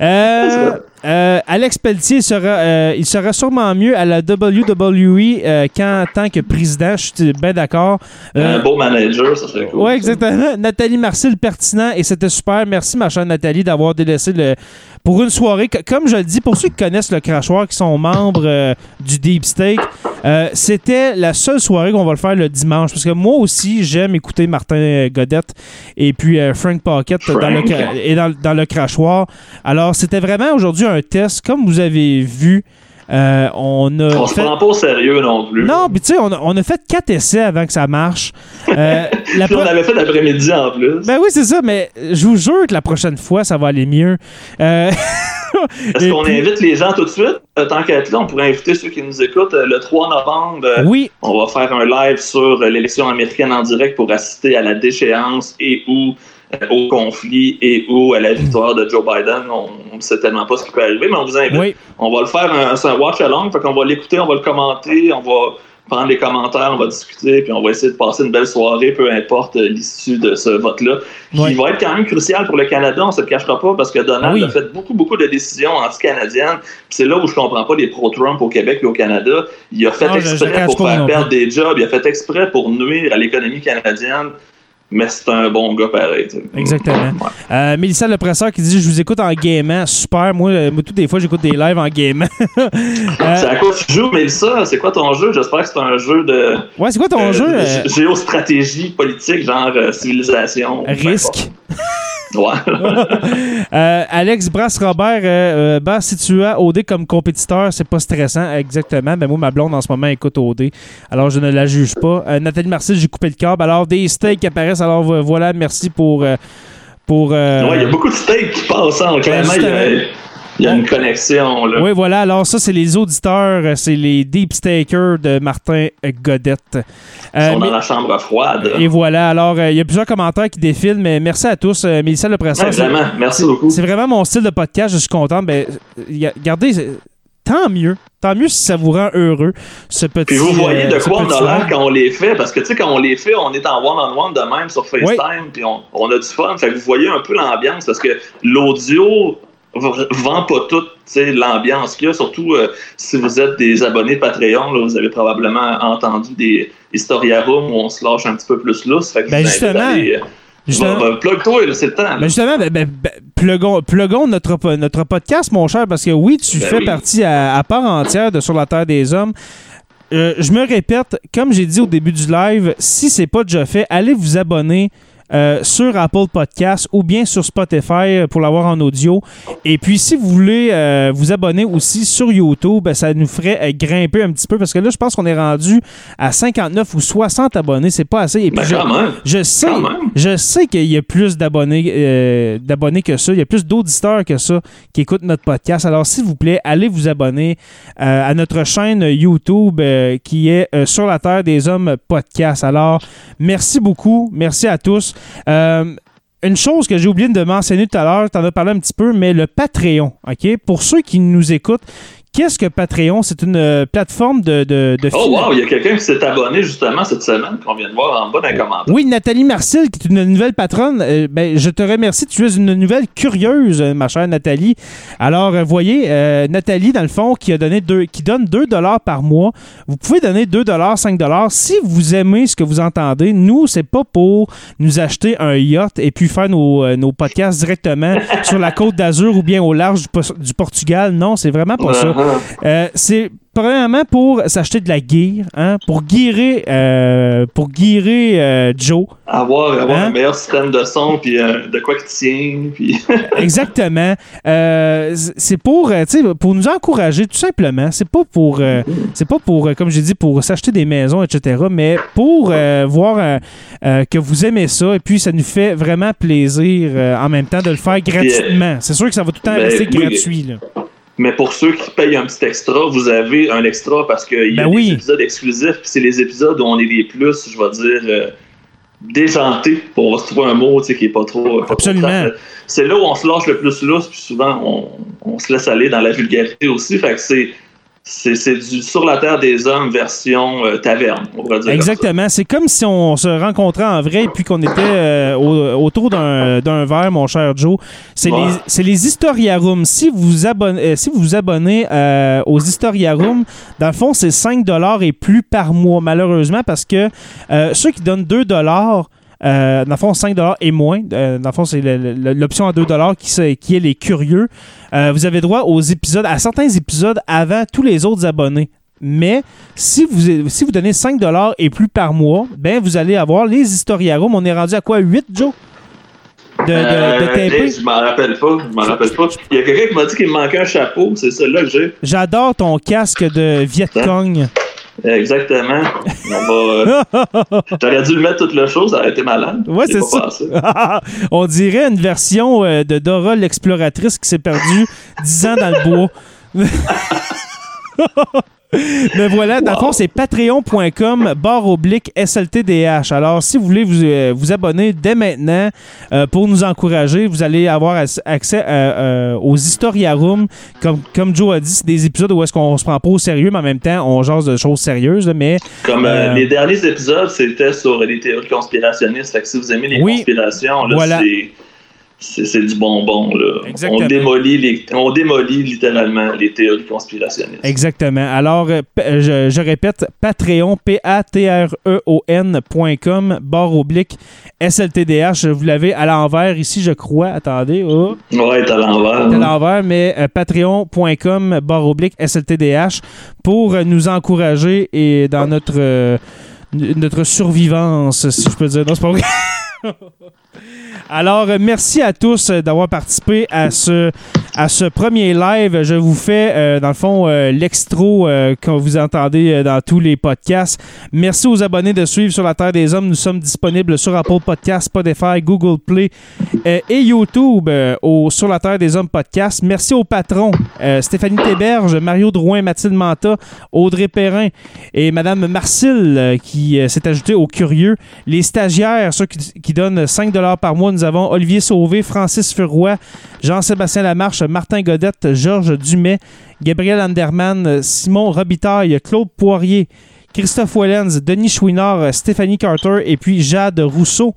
Euh, (laughs) euh, Alex Pelletier sera, euh, il sera sûrement mieux à la WWE euh, qu'en tant que président. Je suis bien d'accord. Un beau manager, ça serait cool. Ouais, exactement. Nathalie Marcel, pertinent et c'était super. Merci, ma chère Nathalie, d'avoir délaissé le. Pour une soirée, co- comme je le dis, pour ceux qui connaissent le crachoir, qui sont membres euh, du Deep Steak, euh, c'était la seule soirée qu'on va le faire le dimanche. Parce que moi aussi, j'aime écouter Martin Godette et puis euh, Frank Pocket dans le, et dans, dans le crachoir. Alors, c'était vraiment aujourd'hui un test. Comme vous avez vu, euh, on a. On se fait- prend pas au sérieux non plus. Non, puis tu sais, on, a- on a fait quatre essais avant que ça marche. (laughs) Euh, la on l'avait fait l'après-midi en plus. ben oui, c'est ça, mais je vous jure que la prochaine fois, ça va aller mieux. Euh, (laughs) Est-ce qu'on puis- invite les gens tout de suite? Tant qu'à être là, on pourrait inviter ceux qui nous écoutent le 3 novembre. Oui, On va faire un live sur l'élection américaine en direct pour assister à la déchéance et ou euh, au conflit et ou à la victoire de Joe Biden. On ne sait tellement pas ce qui peut arriver, mais on vous invite. oui. On va le faire, c'est un watch along, fait qu'on va l'écouter, on va le commenter, on va prendre les commentaires, on va discuter, puis on va essayer de passer une belle soirée, peu importe euh, l'issue de ce vote-là, qui va être quand même crucial pour le Canada, on se le cachera pas, parce que Donald oui. a fait beaucoup, beaucoup de décisions anti-canadiennes, puis c'est là où je comprends pas les pro-Trump au Québec et au Canada. Il a fait Non, je- je exprès pour faire perdre des jobs, il a fait exprès pour nuire à l'économie canadienne. Mais c'est un bon gars pareil. Exactement. Ouais. Euh, Mélissa Lepresseur qui dit Je vous écoute en gamement. Super. Moi, euh, moi toutes les fois, j'écoute des lives en gamement. (laughs) Euh, C'est à quoi tu joues, Mélissa? C'est quoi ton jeu? J'espère que c'est un jeu de ouais, c'est quoi ton euh, jeu? de géostratégie politique, genre civilisation. Risque. (laughs) (laughs) Euh, Alex Brasse-Robert, euh, euh, si tu as OD comme compétiteur, c'est pas stressant. Exactement. Ben, moi, ma blonde en ce moment écoute OD. Alors, je ne la juge pas. Euh, Nathalie Marcel, j'ai coupé le câble. Alors, des steaks apparaissent. Alors, vo- voilà. Merci pour. euh, pour Ouais, il y a beaucoup de steaks qui passent. Hein. Clairement, il y a, il y a une connexion. Là. Oui, voilà. Alors, ça, c'est les auditeurs. euh, C'est les deep stakers de Martin Godette. Ils Euh, sont mais- dans la chambre froide. Et voilà. Alors, euh, il y a plusieurs commentaires qui défilent, mais merci à tous. Euh, Mélissa Ouais, vraiment, merci beaucoup. C'est vraiment mon style de podcast. Je suis content. Ben, regardez, tant mieux. Tant mieux si ça vous rend heureux, ce petit. Puis vous voyez euh, de quoi on a l'air quand on les fait, parce que tu sais, quand on les fait, on est en one-on-one de même sur FaceTime, puis on, on a du fun. Fait que vous voyez un peu l'ambiance, parce que l'audio vend pas tout tu sais, l'ambiance qu'il y a, surtout euh, si vous êtes des abonnés Patreon, là, vous avez probablement entendu des Historia Room où on se lâche un petit peu plus lousse. Fait que Ben, justement. euh, Justement. va- va- plug-toi, c'est le temps. Ben justement, ben, ben, ben, plugons, plugons notre, notre podcast, mon cher, parce que oui, tu Ben fais oui. partie à, à part entière de Sur la Terre des Hommes. Euh, je me répète, comme j'ai dit au début du live, si c'est pas déjà fait, allez vous abonner. Euh, sur Apple Podcast ou bien sur Spotify euh, pour l'avoir en audio. Et puis, si vous voulez euh, vous abonner aussi sur YouTube, ben, ça nous ferait grimper un petit peu parce que là, je pense qu'on est rendu à 59 ou 60 abonnés. C'est pas assez. Et puis, Ben, je- même. je sais, je qu'il y a plus d'abonnés euh, d'abonnés que ça. Il y a plus d'auditeurs que ça qui écoutent notre podcast. Alors, s'il vous plaît, allez vous abonner à notre chaîne YouTube qui est Sur la Terre des Hommes podcast. Alors, merci beaucoup. Merci à tous. Euh, une chose que j'ai oublié de mentionner tout à l'heure, tu en as parlé un petit peu, mais le Patreon, OK? Pour ceux qui nous écoutent, qu'est-ce que Patreon? C'est une euh, plateforme de, de, de Oh wow, il y a quelqu'un qui s'est abonné justement cette semaine qu'on vient de voir en bas d'un commentaire. Oui, Nathalie Marcel, qui est une nouvelle patronne. Euh, ben, je te remercie. Tu es une nouvelle curieuse, ma chère Nathalie. Alors, euh, voyez, euh, Nathalie, dans le fond, qui, a donné deux, qui donne 2 par mois. Vous pouvez donner 2 5 Si vous aimez ce que vous entendez, nous, c'est pas pour nous acheter un yacht et puis faire nos, nos podcasts directement (laughs) sur la côte d'Azur ou bien au large du, du Portugal. Non, c'est vraiment pas ça. (laughs) Euh, c'est premièrement pour s'acheter de la gear, hein, pour guérir, euh, pour guérir euh, Joe. Avoir, avoir Hein? un meilleur système de son, puis euh, de quoi qui tient, puis... (laughs) Exactement. C'est pour, pour nous encourager, tout simplement. C'est pas pour, c'est pas pour, comme j'ai dit, pour s'acheter des maisons, etc. Mais pour voir que vous aimez ça, et puis ça nous fait vraiment plaisir en même temps de le faire gratuitement. C'est sûr que ça va tout le temps Ben, rester oui. gratuit. Là. Mais pour ceux qui payent un petit extra, vous avez un extra parce qu'il y a Ben oui. des épisodes exclusifs, puis c'est les épisodes où on est les plus, je vais dire, euh, déjantés, pour se trouver un mot tu sais, qui est pas trop... pas trop Absolument. C'est là où on se lâche le plus lousse, puis souvent on, on se laisse aller dans la vulgarité aussi, fait que c'est... C'est du Sur la Terre des Hommes version euh, taverne, on pourrait dire. Exactement. C'est comme si on se rencontrait en vrai et puis qu'on était euh, au- autour d'un verre, mon cher Joe. C'est Ouais. les, les Historiarums. Si vous vous abonnez, euh, si vous, vous abonnez euh, aux Historiarums, dans le fond, c'est 5 et plus par mois, malheureusement, parce que ceux qui donnent 2 euh, dans le fond, 5 et moins. Euh, dans le fond, c'est l'option à 2 qui, qui est les curieux. Euh, vous avez droit aux épisodes, à certains épisodes avant tous les autres abonnés. Mais si vous, si vous donnez 5 et plus par mois, ben vous allez avoir les Historiarums. On est rendu à quoi? 8, Joe? De, de, Euh, je m'en rappelle pas, je m'en rappelle pas. Il y a quelqu'un qui m'a dit qu'il me manquait un chapeau, c'est celui-là que j'ai. J'adore ton casque de Viet Cong. Exactement. On va, euh, (laughs) J'aurais dû le mettre toute la chose, ça aurait été malade. Ouais, c'est ça. (laughs) On dirait une version euh, de Dora l'exploratrice qui s'est perdue 10 ans dans le bois. (laughs) Mais voilà, dans le fond, c'est patreon.com barre oblique SLTDH. Alors, si vous voulez vous, euh, vous abonner dès maintenant euh, pour nous encourager, vous allez avoir ac- accès euh, aux Historiarums. Comme, comme Joe a dit, c'est des épisodes où est-ce qu'on se prend pas au sérieux, mais en même temps, on jase de choses sérieuses. là, Mais Comme les derniers épisodes, c'était sur les théories conspirationnistes. Fait que si vous aimez les Oui. conspirations, là, Voilà. c'est. C'est du bonbon. Là. Exactement. On, démolit les, on démolit littéralement les théories conspirationnistes. Exactement. Alors, euh, je, je répète, Patreon, P-A-T-R-E-O-N.com, barre oblique, SLTDH. Vous l'avez à l'envers ici, je crois. Attendez. Oh. Ouais, t'es à l'envers. à l'envers, mais euh, patreon.com barre oblique SLTDH pour euh, nous encourager et dans notre euh, notre survivance, si je peux dire. Non, c'est pas vrai. (laughs) Alors, euh, merci à tous euh, d'avoir participé à ce, à ce premier live. Je vous fais, euh, dans le fond, l'extro que vous entendez dans tous les podcasts. Merci aux abonnés de suivre sur la Terre des Hommes. Nous sommes disponibles sur Apple Podcasts, Spotify, Google Play et YouTube au Sur la Terre des Hommes podcast. Merci aux patrons Stéphanie Théberge, Mario Drouin, Mathilde Manta, Audrey Perrin et Madame Marcille qui s'est ajoutée aux curieux. Les stagiaires, ceux qui, qui donnent 5 par mois, nous avons Olivier Sauvé, Francis Furoy, Jean-Sébastien Lamarche, Martin Godette, Georges Dumais, Gabriel Anderman, Simon Robitaille, Claude Poirier, Christophe Wellens, Denis Chouinard, Stéphanie Carter et puis Jade Rousseau.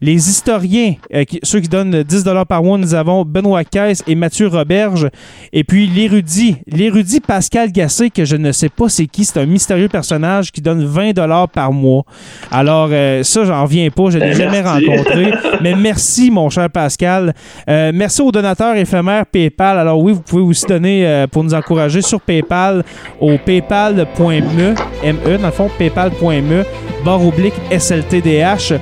Les historiens, euh, qui- ceux qui donnent 10 par mois, nous avons Benoît Caisse et Mathieu Roberge. Et puis l'érudit, l'érudit Pascal Gassé, que je ne sais pas c'est qui, c'est un mystérieux personnage qui donne 20 par mois. Alors euh, ça, j'en reviens pas, je ne l'ai jamais rencontré. (laughs) Mais merci, mon cher Pascal. Euh, merci aux donateurs éphémères PayPal. Alors oui, vous pouvez aussi donner pour nous encourager sur PayPal au paypal.me, ME, dans le fond, paypal.me, barre oblique SLTDH.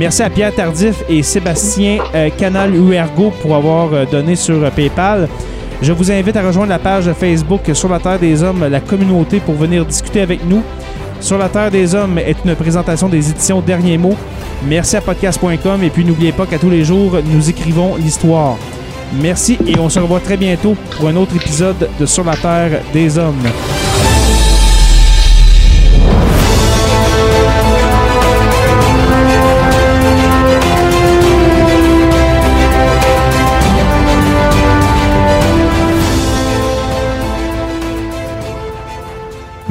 Merci à Pierre Tardif et Sébastien euh, Canal Uergo pour avoir euh, donné sur euh, PayPal. Je vous invite à rejoindre la page Facebook Sur la Terre des Hommes, la communauté, pour venir discuter avec nous. Sur la Terre des Hommes est une présentation des éditions Derniers mots. Merci à podcast.com et puis n'oubliez pas qu'à tous les jours, nous écrivons l'histoire. Merci et on se revoit très bientôt pour un autre épisode de Sur la Terre des Hommes.